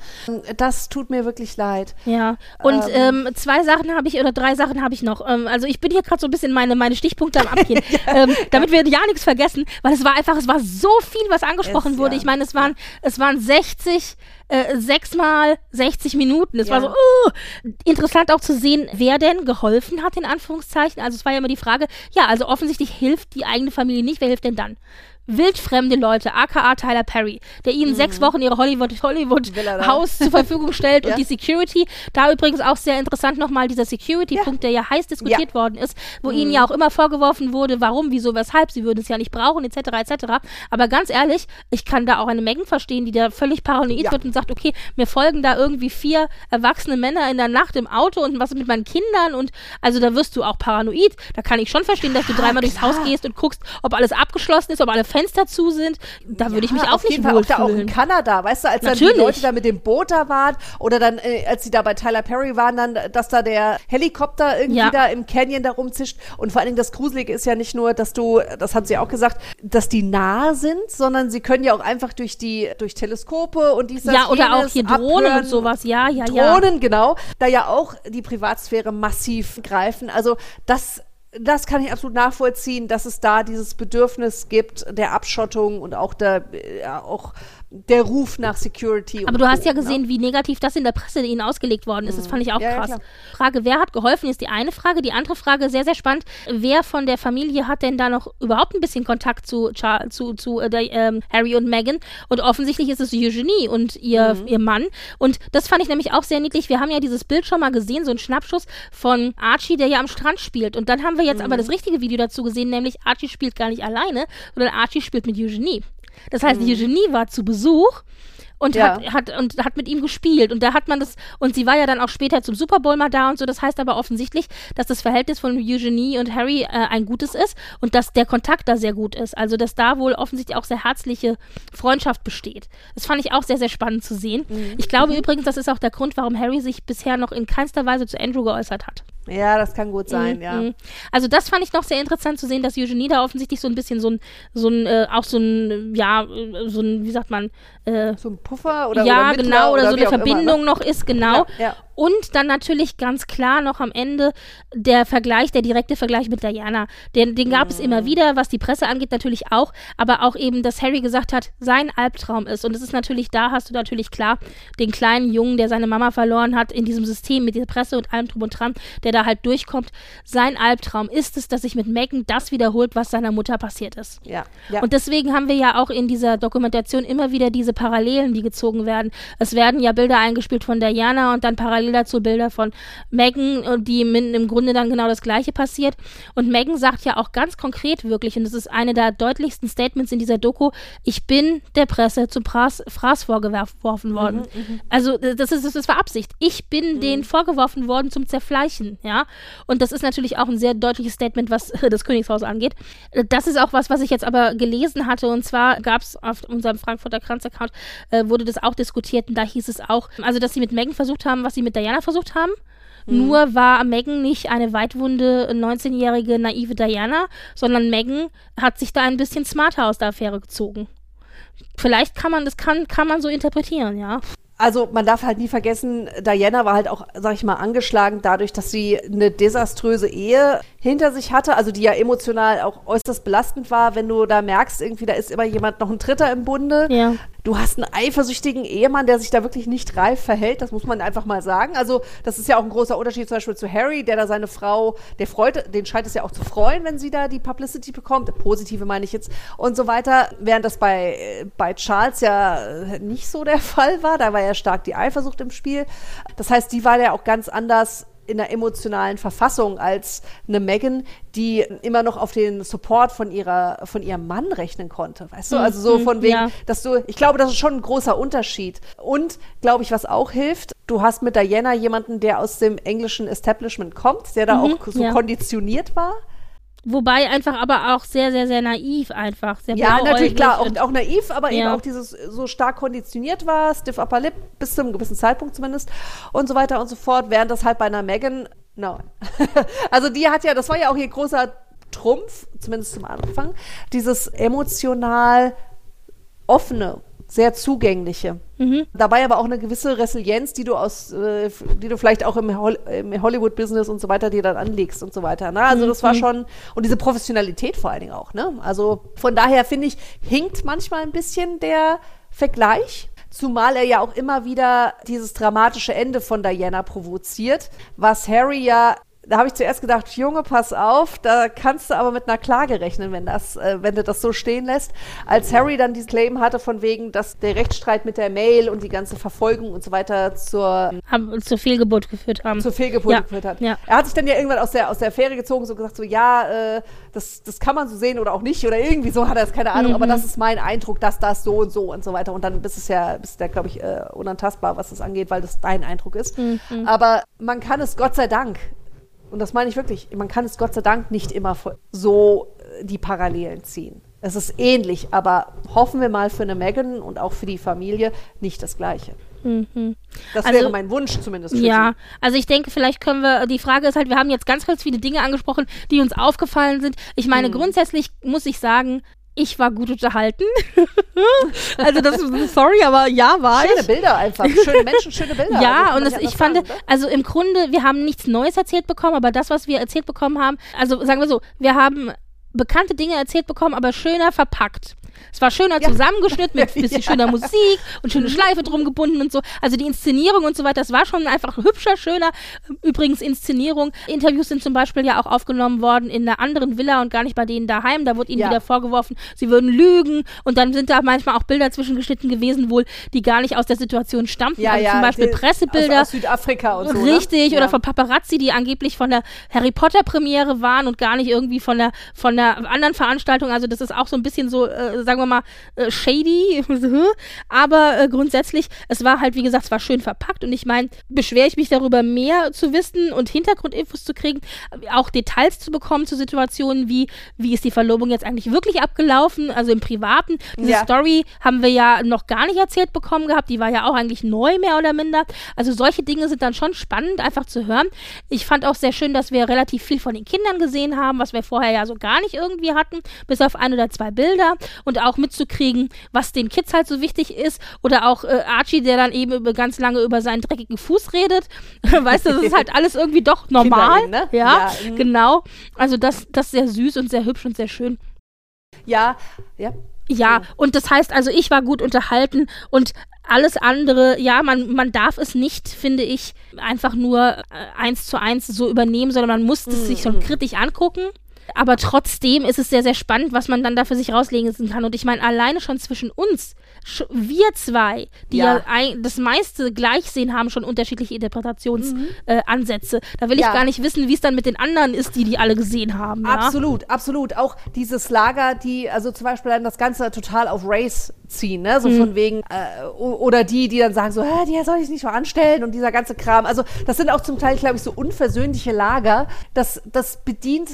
B: das tut mir wirklich leid.
A: Ja, und ähm, ähm, zwei Sachen habe ich oder drei Sachen habe ich noch. Ähm, also ich bin hier gerade so ein bisschen meine, meine Stichpunkte am Abgehen, <laughs> ja, ähm, damit wir ja nichts vergessen, weil es war einfach, es war so viel, was angesprochen es, wurde. Ja. Ich meine, es waren, es waren 60 äh, sechsmal 60 Minuten. Es ja. war so, uh, interessant auch zu sehen, wer denn geholfen hat, in Anführungszeichen Anführungszeichen. Also es war ja immer die Frage, ja, also offensichtlich hilft die eigene Familie nicht, wer hilft denn dann? Wildfremde Leute, aka Tyler Perry, der ihnen mhm. sechs Wochen ihre Hollywood Hollywood Haus zur Verfügung stellt ja. und die Security. Da übrigens auch sehr interessant nochmal dieser Security-Punkt, ja. der ja heiß diskutiert ja. worden ist, wo mhm. ihnen ja auch immer vorgeworfen wurde, warum, wieso, weshalb, sie würden es ja nicht brauchen, etc., etc. Aber ganz ehrlich, ich kann da auch eine Menge verstehen, die da völlig paranoid wird und sagt, okay, mir folgen da irgendwie vier erwachsene Männer in der Nacht im Auto und was mit meinen Kindern und also da wirst du auch paranoid. Da kann ich schon verstehen, dass du dreimal durchs Haus gehst und guckst, ob alles abgeschlossen ist, ob alle Fenster Fenster zu sind, da ja, würde ich mich auch nicht wohlfühlen. Auch da auch
B: in Kanada, weißt du, als Natürlich. dann die Leute da mit dem Boot da waren oder dann, äh, als sie da bei Tyler Perry waren, dann, dass da der Helikopter irgendwie ja. da im Canyon da rumzischt und vor allen Dingen das Gruselige ist ja nicht nur, dass du, das haben sie auch gesagt, dass die nah sind, sondern sie können ja auch einfach durch die, durch Teleskope und dieses
A: Ja, oder auch hier Drohnen abhören. und sowas, ja, ja,
B: ja. Drohnen, genau, da ja auch die Privatsphäre massiv greifen. Also das das kann ich absolut nachvollziehen, dass es da dieses Bedürfnis gibt der Abschottung und auch der, ja, auch der Ruf nach Security.
A: Aber du hast ja gesehen, ne? wie negativ das in der Presse ihnen ausgelegt worden ist. Das fand ich auch ja, krass. Ja, Frage, wer hat geholfen, ist die eine Frage. Die andere Frage, sehr, sehr spannend, wer von der Familie hat denn da noch überhaupt ein bisschen Kontakt zu, zu, zu äh, der, ähm, Harry und Meghan? Und offensichtlich ist es Eugenie und ihr, mhm. ihr Mann. Und das fand ich nämlich auch sehr niedlich. Wir haben ja dieses Bild schon mal gesehen, so ein Schnappschuss von Archie, der ja am Strand spielt. Und dann haben wir jetzt mhm. aber das richtige Video dazu gesehen, nämlich Archie spielt gar nicht alleine, sondern Archie spielt mit Eugenie. Das heißt, mhm. Eugenie war zu Besuch und ja. hat, hat und hat mit ihm gespielt und da hat man das und sie war ja dann auch später zum Super Bowl mal da und so das heißt aber offensichtlich dass das Verhältnis von Eugenie und Harry äh, ein gutes ist und dass der Kontakt da sehr gut ist also dass da wohl offensichtlich auch sehr herzliche Freundschaft besteht das fand ich auch sehr sehr spannend zu sehen mhm. ich glaube mhm. übrigens das ist auch der Grund warum Harry sich bisher noch in keinster Weise zu Andrew geäußert hat
B: ja, das kann gut sein, mhm. ja.
A: Also das fand ich noch sehr interessant zu sehen, dass Eugenie da offensichtlich so ein bisschen so ein, so ein, äh, auch so ein, ja, so ein, wie sagt man,
B: äh, so ein Puffer oder
A: Ja,
B: oder
A: genau, oder,
B: oder
A: so eine Verbindung immer, ne? noch ist, genau.
B: Ja, ja.
A: Und dann natürlich ganz klar noch am Ende der Vergleich, der direkte Vergleich mit Diana. Den, den gab mhm. es immer wieder, was die Presse angeht, natürlich auch, aber auch eben, dass Harry gesagt hat, sein Albtraum ist. Und es ist natürlich, da hast du natürlich klar den kleinen Jungen, der seine Mama verloren hat, in diesem System mit der Presse und allem drum und dran, der da halt durchkommt. Sein Albtraum ist es, dass sich mit Megan das wiederholt, was seiner Mutter passiert ist.
B: Ja. ja.
A: Und deswegen haben wir ja auch in dieser Dokumentation immer wieder diese Parallelen, die gezogen werden. Es werden ja Bilder eingespielt von Diana und dann parallel dazu Bilder von Megan, die im Grunde dann genau das Gleiche passiert. Und Megan sagt ja auch ganz konkret wirklich, und das ist eine der deutlichsten Statements in dieser Doku, ich bin der Presse zum Fraß, Fraß vorgeworfen worden. Mhm, mhm. also das ist, das war Absicht. Ich bin mhm. denen vorgeworfen worden zum Zerfleischen, ja. Und das ist natürlich auch ein sehr deutliches Statement, was <laughs> das Königshaus angeht. Das ist auch was, was ich jetzt aber gelesen hatte. Und zwar gab es auf unserem Frankfurter Kranz-Account, äh, wurde das auch diskutiert. Und da hieß es auch, also dass sie mit Megan versucht haben, was sie mit Diana versucht haben. Mhm. Nur war Megan nicht eine weitwunde 19-jährige naive Diana, sondern Megan hat sich da ein bisschen smarter aus der Affäre gezogen. Vielleicht kann man das kann, kann man so interpretieren, ja
B: also man darf halt nie vergessen, Diana war halt auch, sag ich mal, angeschlagen dadurch, dass sie eine desaströse Ehe hinter sich hatte, also die ja emotional auch äußerst belastend war, wenn du da merkst, irgendwie da ist immer jemand noch ein Dritter im Bunde.
A: Ja.
B: Du hast einen eifersüchtigen Ehemann, der sich da wirklich nicht reif verhält, das muss man einfach mal sagen. Also das ist ja auch ein großer Unterschied zum Beispiel zu Harry, der da seine Frau, der freut, den scheint es ja auch zu freuen, wenn sie da die Publicity bekommt, positive meine ich jetzt und so weiter, während das bei, bei Charles ja nicht so der <laughs> Fall war, da war ja ja stark die Eifersucht im Spiel. Das heißt, die war ja auch ganz anders in der emotionalen Verfassung als eine Megan, die immer noch auf den Support von ihrer von ihrem Mann rechnen konnte, weißt du? Mhm. Also so von wegen, ja. dass du, ich glaube, das ist schon ein großer Unterschied. Und glaube ich, was auch hilft, du hast mit Diana jemanden, der aus dem englischen Establishment kommt, der da mhm, auch so ja. konditioniert war.
A: Wobei einfach aber auch sehr, sehr, sehr naiv einfach. Sehr
B: ja, natürlich, klar, auch, auch naiv, aber ja. eben auch dieses so stark konditioniert war, stiff upper lip, bis zu einem gewissen Zeitpunkt zumindest und so weiter und so fort, während das halt bei einer Megan, no. <laughs> also die hat ja, das war ja auch ihr großer Trumpf, zumindest zum Anfang, dieses emotional offene, sehr zugängliche. Mhm. Dabei aber auch eine gewisse Resilienz, die du aus, äh, die du vielleicht auch im, Hol im Hollywood-Business und so weiter dir dann anlegst und so weiter. Ne? Also das war mhm. schon, und diese Professionalität vor allen Dingen auch. Ne? Also von daher finde ich, hinkt manchmal ein bisschen der Vergleich. Zumal er ja auch immer wieder dieses dramatische Ende von Diana provoziert, was Harry ja da habe ich zuerst gedacht, Junge, pass auf, da kannst du aber mit einer Klage rechnen, wenn das, äh, wenn du das so stehen lässt. Als Harry dann diesen Claim hatte von wegen, dass der Rechtsstreit mit der Mail und die ganze Verfolgung und so weiter zur
A: haben, zur Fehlgeburt geführt haben.
B: Zur Fehlgeburt ja. geführt hat. Ja. Er hat sich dann ja irgendwann aus der aus der Affäre gezogen, so gesagt so ja, äh, das das kann man so sehen oder auch nicht oder irgendwie so hat er es keine Ahnung, mhm. aber das ist mein Eindruck, dass das so und so und so weiter und dann bist es ja bist der glaube ich äh, unantastbar, was das angeht, weil das dein Eindruck ist. Mhm. Aber man kann es Gott sei Dank und das meine ich wirklich, man kann es Gott sei Dank nicht immer so äh, die Parallelen ziehen. Es ist ähnlich, aber hoffen wir mal für eine Megan und auch für die Familie nicht das Gleiche. Mhm. Das also, wäre mein Wunsch zumindest.
A: ja, Sie. also ich denke, vielleicht können wir, die Frage ist halt, wir haben jetzt ganz, ganz viele Dinge angesprochen, die uns aufgefallen sind. Ich meine, mhm. grundsätzlich muss ich sagen, ich war gut unterhalten. <laughs> also das ist sorry, aber ja, war
B: schöne ich. Schöne Bilder einfach, schöne Menschen, schöne Bilder. <laughs>
A: Ja, also, und das, ich fand, sagen, also im Grunde, wir haben nichts Neues erzählt bekommen, aber das, was wir erzählt bekommen haben, also sagen wir so, wir haben bekannte Dinge erzählt bekommen, aber schöner verpackt. Es war schöner
B: Ja.
A: zusammengeschnitten mit <laughs> bisschen
B: Ja.
A: schöner Musik und schöne Schleife drum gebunden und so. Also die Inszenierung und so weiter, das war schon einfach hübscher, schöner. Übrigens Inszenierung. Interviews sind zum Beispiel ja auch aufgenommen worden in einer anderen Villa und gar nicht bei denen daheim. Da wurde ihnen
B: Ja.
A: wieder vorgeworfen, sie würden lügen und dann sind da manchmal auch Bilder zwischengeschnitten gewesen, wohl, die gar nicht aus der Situation stammten.
B: Ja,
A: also
B: ja.
A: zum Beispiel Pressebilder.
B: Aus, aus Südafrika und so.
A: Richtig,
B: ne?
A: oder
B: ja.
A: von Paparazzi, die angeblich von der Harry Potter Premiere waren und gar nicht irgendwie von der von der anderen Veranstaltung. Also das ist auch so ein bisschen so, äh, sagen wir mal, äh, shady. <laughs> Aber äh, grundsätzlich, es war halt, wie gesagt, es war schön verpackt und ich meine, beschwere ich mich darüber, mehr zu wissen und Hintergrundinfos zu kriegen, auch Details zu bekommen zu Situationen wie, wie ist die Verlobung jetzt eigentlich wirklich abgelaufen, also im Privaten. Diese
B: Ja.
A: Story haben wir ja noch gar nicht erzählt bekommen gehabt, die war ja auch eigentlich neu, mehr oder minder. Also solche Dinge sind dann schon spannend, einfach zu hören. Ich fand auch sehr schön, dass wir relativ viel von den Kindern gesehen haben, was wir vorher ja so gar nicht irgendwie hatten, bis auf ein oder zwei Bilder und auch mitzukriegen, was den Kids halt so wichtig ist. Oder auch äh, Archie, der dann eben über, ganz lange über seinen dreckigen Fuß redet. <laughs> weißt du, das ist halt alles irgendwie doch <laughs> normal.
B: Ne?
A: Ja,
B: Ja, mhm.
A: genau. Also das, das ist sehr süß und sehr hübsch und sehr schön.
B: Ja, ja.
A: Ja, und das heißt also, ich war gut unterhalten und alles andere, ja, man, man darf es nicht, finde ich, einfach nur äh, eins zu eins so übernehmen, sondern man muss es sich schon kritisch angucken. Aber trotzdem ist es sehr, sehr spannend, was man dann da für sich rauslegen kann. Und ich meine, alleine schon zwischen uns, wir zwei, die ja,
B: Ja.
A: ein, das meiste gleich sehen, haben schon unterschiedliche Interpretationsansätze. Äh, Ansätze. da will ich
B: Ja.
A: gar nicht wissen, wie es dann mit den anderen ist, die die alle gesehen haben.
B: Absolut, absolut. Auch dieses Lager, die also zum Beispiel dann das Ganze total auf Race ziehen, ne?
A: Mhm.
B: So von wegen, äh, oder die, die dann sagen so, Hä, die soll ich nicht so anstellen und dieser ganze Kram. Also das sind auch zum Teil, glaube ich, so unversöhnliche Lager. Das, das bedient,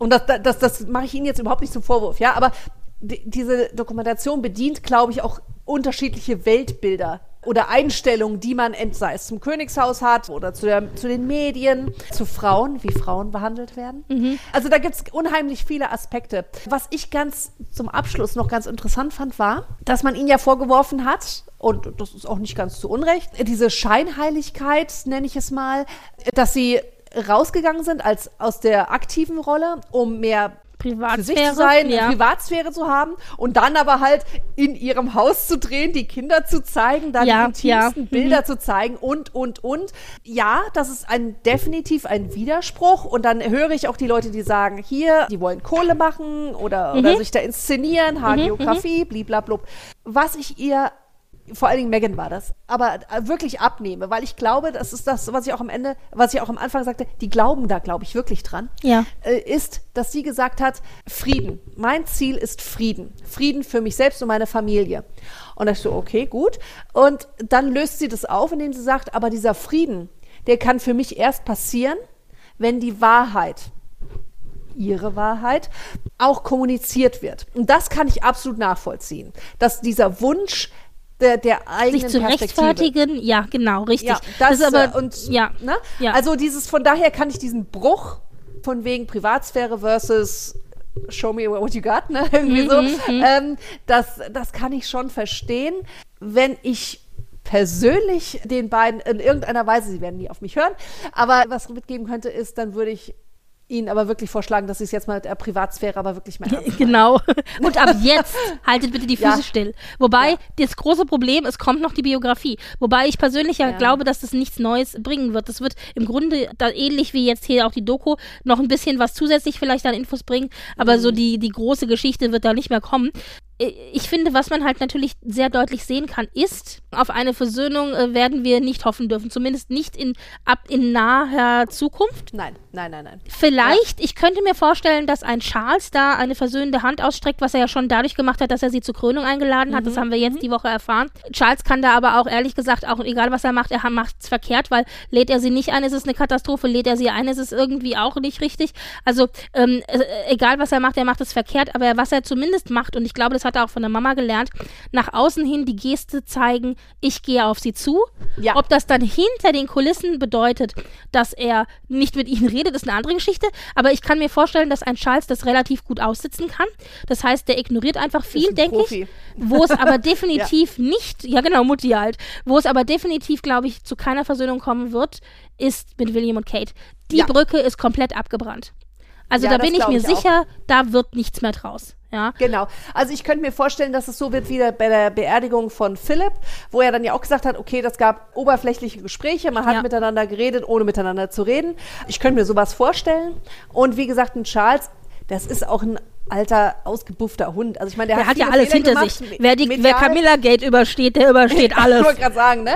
B: und das, das, das mache ich Ihnen jetzt überhaupt nicht zum Vorwurf, ja, aber die, diese Dokumentation bedient, glaube ich, auch unterschiedliche Weltbilder oder Einstellungen, die man sei es zum Königshaus hat oder zu, der, zu den Medien, zu Frauen, wie Frauen behandelt werden. Also da gibt es unheimlich viele Aspekte. Was ich ganz zum Abschluss noch ganz interessant fand, war, dass man ihn ja vorgeworfen hat, und das ist auch nicht ganz zu Unrecht, diese Scheinheiligkeit, nenne ich es mal, dass sie rausgegangen sind als aus der aktiven Rolle, um mehr für sich
A: Privatsphäre.
B: zu sein,
A: ja.
B: Privatsphäre zu haben und dann aber halt in ihrem Haus zu drehen, die Kinder zu zeigen, dann
A: Ja,
B: die intimsten
A: ja, mhm.
B: Bilder zu zeigen und, und, und. Ja, das ist ein definitiv ein Widerspruch und dann höre ich auch die Leute, die sagen, hier, die wollen Kohle machen oder,
A: Mhm.
B: oder sich da inszenieren, Hagiografie, bliblablub. Was ich ihr vor allen Dingen Megan war das, aber äh, wirklich abnehme, weil ich glaube, das ist das, was ich auch am Ende, was ich auch am Anfang sagte, die glauben da, glaube ich, wirklich dran
A: Ja.
B: äh, ist, dass sie gesagt hat, Frieden. Mein Ziel ist Frieden. Frieden für mich selbst und meine Familie. Und da ich so, okay, gut. Und dann löst sie das auf, indem sie sagt, aber dieser Frieden, der kann für mich erst passieren, wenn die Wahrheit, ihre Wahrheit, auch kommuniziert wird. Und das kann ich absolut nachvollziehen. Dass dieser Wunsch der, der eigenen
A: sich zu rechtfertigen, ja, genau, richtig.
B: Ja, das,
A: ist aber,
B: äh, und
A: ja,
B: ne?
A: ja.
B: Also dieses, von daher kann ich diesen Bruch von wegen Privatsphäre versus Show me what you got, ne? <laughs> Irgendwie
A: Mhm,
B: so. Ähm, das, das kann ich schon verstehen. Wenn ich persönlich den beiden in irgendeiner Weise, sie werden nie auf mich hören, aber was mitgeben könnte, ist, dann würde ich Ihnen aber wirklich vorschlagen, dass Sie es jetzt mal mit der Privatsphäre aber wirklich meinen.
A: Genau. <laughs> Und ab jetzt haltet bitte die Füße
B: Ja.
A: still. Wobei
B: Ja.
A: das große Problem, es kommt noch die Biografie. Wobei ich persönlich ja,
B: Ja.
A: glaube, dass das nichts Neues bringen wird. Das wird im Grunde da ähnlich wie jetzt hier auch die Doku noch ein bisschen was zusätzlich vielleicht an Infos bringen, aber
B: Mhm.
A: so die, die große Geschichte wird da nicht mehr kommen. Ich finde, was man halt natürlich sehr deutlich sehen kann, ist, auf eine Versöhnung äh, werden wir nicht hoffen dürfen. Zumindest nicht in, ab in naher Zukunft.
B: Nein, nein, nein, nein.
A: Vielleicht, ich könnte mir vorstellen, dass ein Charles da eine versöhnende Hand ausstreckt, was er ja schon dadurch gemacht hat, dass er sie zur Krönung eingeladen hat. Das haben wir jetzt die Woche erfahren. Charles kann da aber auch ehrlich gesagt, auch egal was er macht, er macht es verkehrt, weil lädt er sie nicht ein, ist es eine Katastrophe, lädt er sie ein, ist es irgendwie auch nicht richtig. Also ähm, äh, egal was er macht, er macht es verkehrt, aber was er zumindest macht, und ich glaube, das hat er auch von der Mama gelernt, nach außen hin die Geste zeigen, ich gehe auf sie zu.
B: Ja.
A: Ob das dann hinter den Kulissen bedeutet, dass er nicht mit ihnen redet, ist eine andere Geschichte. Aber ich kann mir vorstellen, dass ein Charles das relativ gut aussitzen kann. Das heißt, der ignoriert einfach viel,
B: ein
A: denke ich. Wo es aber <laughs> definitiv nicht, ja genau, Mutti halt, wo es aber definitiv, glaube ich, zu keiner Versöhnung kommen wird, ist mit William und Kate. Die
B: Ja.
A: Brücke ist komplett abgebrannt. Also
B: Ja,
A: da bin ich mir
B: ich auch.
A: sicher, da wird nichts mehr draus. Ja.
B: Genau. Also ich könnte mir vorstellen, dass es so wird wie bei der Beerdigung von Philipp, wo er dann ja auch gesagt hat, okay, das gab oberflächliche Gespräche, man hat
A: Ja.
B: miteinander geredet, ohne miteinander zu reden. Ich könnte mir sowas vorstellen. Und wie gesagt, ein Charles, das ist auch ein alter, ausgebuffter Hund. Also ich meine, der,
A: Der hat ja
B: viele
A: alles
B: Fehler
A: hinter
B: gemacht,
A: sich. Wer, die, wer. Camilla Gate übersteht, der übersteht <laughs>
B: Ich
A: alles.
B: wollte gerade sagen, ne?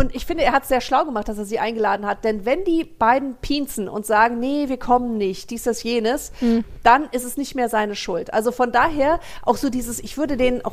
B: Und ich finde, er hat es sehr schlau gemacht, dass er sie eingeladen hat. Denn wenn die beiden pinzen und sagen, nee, wir kommen nicht, dies, das, jenes,
A: Hm.
B: dann ist es nicht mehr seine Schuld. Also von daher auch so dieses, ich würde denen auch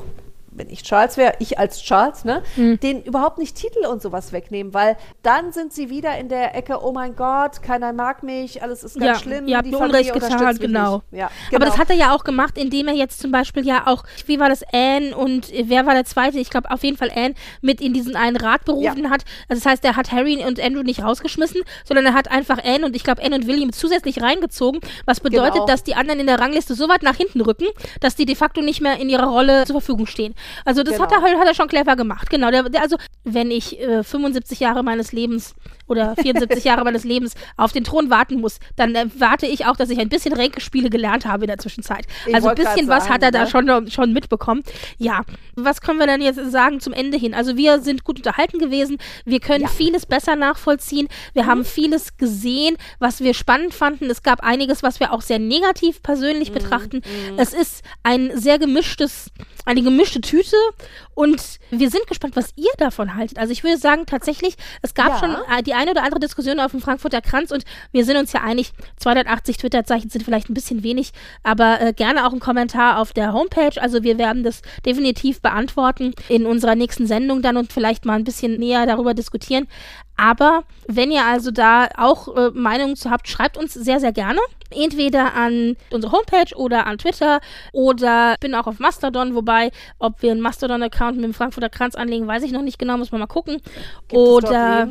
B: wenn ich Charles wäre, ich als Charles, ne,
A: Hm.
B: den überhaupt nicht Titel und sowas wegnehmen, weil dann sind sie wieder in der Ecke, oh mein Gott, keiner mag mich, alles ist ganz
A: ja,
B: schlimm,
A: ihr habt
B: die
A: Unrecht getan, genau.
B: Ja,
A: Aber das
B: genau.
A: hat er ja auch gemacht, indem er jetzt zum Beispiel ja auch, wie war das, Anne und äh, wer war der zweite? Ich glaube auf jeden Fall Anne mit in diesen einen Rat berufen hat. Also das heißt, er hat Harry und Andrew nicht rausgeschmissen, sondern er hat einfach Anne und ich glaube Anne und William zusätzlich reingezogen, was bedeutet,
B: Genau.
A: dass die anderen in der Rangliste so weit nach hinten rücken, dass die de facto nicht mehr in ihrer Rolle zur Verfügung stehen. Also das hat,
B: Genau.
A: er, hat er schon clever gemacht. Genau. Der, der, also wenn ich äh, 75 Jahre meines Lebens oder <laughs> 74 Jahre meines Lebens auf den Thron warten muss, dann äh, warte ich auch, dass ich ein bisschen Ränkespiele gelernt habe in der Zwischenzeit.
B: Ich
A: also ein bisschen was
B: sagen,
A: hat er da
B: ne?
A: schon, schon mitbekommen. Ja, was können wir denn jetzt sagen zum Ende hin? Also wir sind gut unterhalten gewesen. Wir können
B: Ja.
A: vieles besser nachvollziehen. Wir haben vieles gesehen, was wir spannend fanden. Es gab einiges, was wir auch sehr negativ persönlich betrachten. Es ist ein sehr gemischtes, eine gemischte Tüte und wir sind gespannt, was ihr davon haltet. Also ich würde sagen, tatsächlich, es gab
B: Ja.
A: schon äh, die eine oder andere Diskussion auf dem Frankfurter Kranz und wir sind uns ja einig, 280 Twitter-Zeichen sind vielleicht ein bisschen wenig, aber äh, gerne auch ein Kommentar auf der Homepage. Also wir werden das definitiv beantworten in unserer nächsten Sendung dann und vielleicht mal ein bisschen näher darüber diskutieren. Aber wenn ihr also da auch äh, Meinungen zu habt, schreibt uns sehr, sehr gerne. Entweder an unsere Homepage oder an Twitter oder ich bin auch auf Mastodon, wobei, ob wir einen Mastodon-Account mit dem Frankfurter Kranz anlegen, weiß ich noch nicht genau, muss man mal gucken.
B: Gibt
A: oder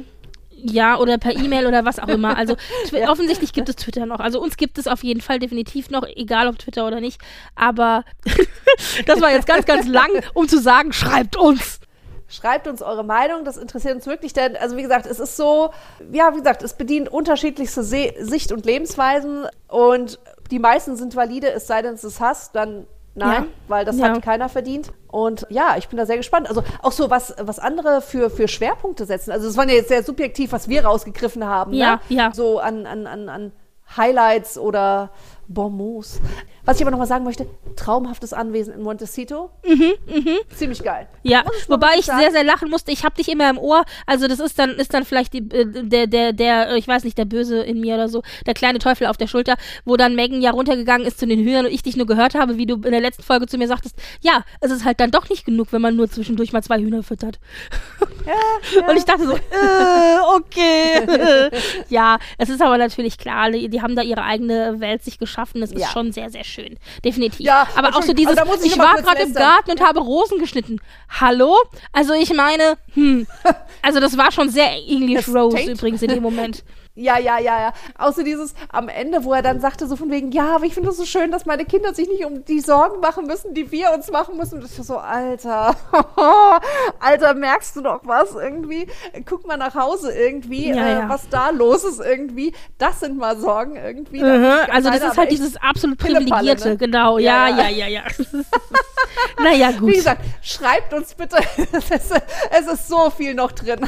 A: ja, oder per E-Mail oder was auch immer. Also twi- <laughs> offensichtlich gibt es Twitter noch. Also uns gibt es auf jeden Fall definitiv noch, egal ob Twitter oder nicht. Aber <laughs> das war jetzt ganz, ganz lang, um zu sagen, schreibt uns.
B: Schreibt uns eure Meinung, das interessiert uns wirklich, denn, also wie gesagt, es ist so, ja, wie gesagt, es bedient unterschiedlichste Se Sicht- und Lebensweisen und die meisten sind valide, es sei denn, es ist Hass, dann nein,
A: Ja.
B: weil das
A: Ja.
B: hat keiner verdient. Und ja, ich bin da sehr gespannt. Also auch so, was, was andere für, für Schwerpunkte setzen. Also es waren ja jetzt sehr subjektiv, was wir rausgegriffen haben.
A: Ja,
B: ne?
A: ja.
B: So an, an, an, an Highlights oder Bonbons. Was ich aber nochmal sagen möchte, traumhaftes Anwesen in Montecito. Ziemlich geil.
A: Ja,
B: ich
A: wobei ich
B: sagen.
A: sehr, sehr lachen musste. Ich hab dich immer im Ohr. Also das ist dann, ist dann vielleicht die, äh, der, der, der, äh, ich weiß nicht, der Böse in mir oder so, der kleine Teufel auf der Schulter, wo dann Megan ja runtergegangen ist zu den Hühnern und ich dich nur gehört habe, wie du in der letzten Folge zu mir sagtest, ja, es ist halt dann doch nicht genug, wenn man nur zwischendurch mal zwei Hühner füttert.
B: Ja, <laughs> ja.
A: Und ich dachte so, äh, okay. <laughs> ja, es ist aber natürlich klar, die, die haben da ihre eigene Welt sich geschaffen. Es ist
B: Ja.
A: schon sehr, sehr schön. Definitiv.
B: Ja,
A: aber auch so dieses,
B: also ich
A: ich war gerade im. Garten und habe Rosen geschnitten. Hallo? Also ich meine, hm, <laughs> also das war schon sehr English
B: Das
A: Rose übrigens in dem Moment. <laughs>
B: Ja, ja, ja, ja. Außer dieses am Ende, wo er dann sagte, so von wegen, ja, aber ich finde es so schön, dass meine Kinder sich nicht um die Sorgen machen müssen, die wir uns machen müssen. Und ich so, Alter, <laughs> Alter, merkst du doch was irgendwie? Guck mal nach Hause irgendwie,
A: Ja,
B: äh,
A: ja.
B: was da los ist irgendwie. Das sind mal Sorgen irgendwie. Da
A: Mhm,
B: sind
A: also das ist halt dieses absolut
B: Pillepalle,
A: privilegierte,
B: ne?
A: genau. Ja,
B: Ja,
A: ja,
B: ja.
A: ja, ja. <laughs> naja, gut.
B: Wie gesagt, schreibt uns bitte. <laughs> es, ist, es ist so viel noch drin.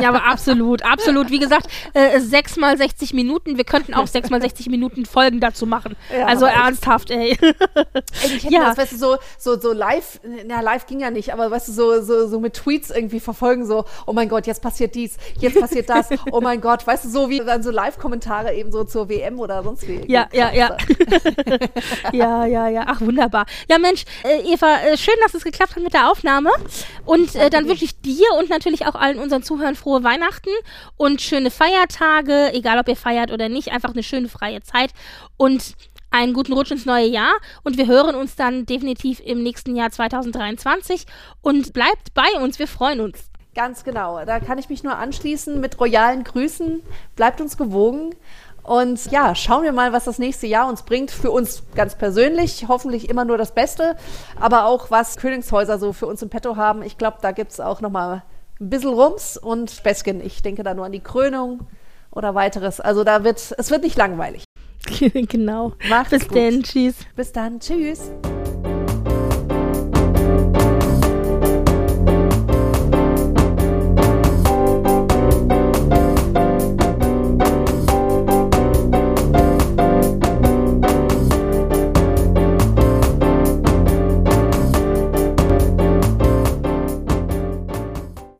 A: Ja, aber absolut, absolut. Wie gesagt, äh, 6 mal 60 Minuten. Wir könnten auch 6 mal 60 Minuten Folgen dazu machen. <laughs>
B: Ja,
A: also ernsthaft, ey.
B: Ey, ich hätte
A: Ja.
B: das, weißt du, so, so, so live, na, live ging ja nicht, aber weißt du, so, so, so mit Tweets irgendwie verfolgen, so, oh mein Gott, jetzt passiert dies, jetzt passiert das, oh mein Gott, weißt du, so wie dann so Live-Kommentare eben so zur WM oder sonst wie.
A: Ja, ja, ja. <laughs> ja, ja, ja. Ach, wunderbar. Ja, Mensch, äh, Eva, äh, schön, dass es geklappt hat mit der Aufnahme. Und äh, dann wünsche ich dir und natürlich auch allen unseren Zuhörern frohe Weihnachten und schöne Feiertage, egal ob ihr feiert oder nicht, einfach eine schöne freie Zeit und einen guten Rutsch ins neue Jahr. Und wir hören uns dann definitiv im nächsten Jahr 2023. Und bleibt bei uns, wir freuen uns.
B: Ganz genau. Da kann ich mich nur anschließen mit royalen Grüßen. Bleibt uns gewogen. Und ja, schauen wir mal, was das nächste Jahr uns bringt. Für uns ganz persönlich, hoffentlich immer nur das Beste. Aber auch, was Königshäuser so für uns im Petto haben. Ich glaube, da gibt es auch nochmal ein bisschen Rums und Späßchen. Ich denke da nur an die Krönung oder weiteres. Also da wird, es wird nicht langweilig. <laughs>
A: genau.
B: Macht's
A: Bis
B: gut.
A: denn. Tschüss.
B: Bis dann. Tschüss.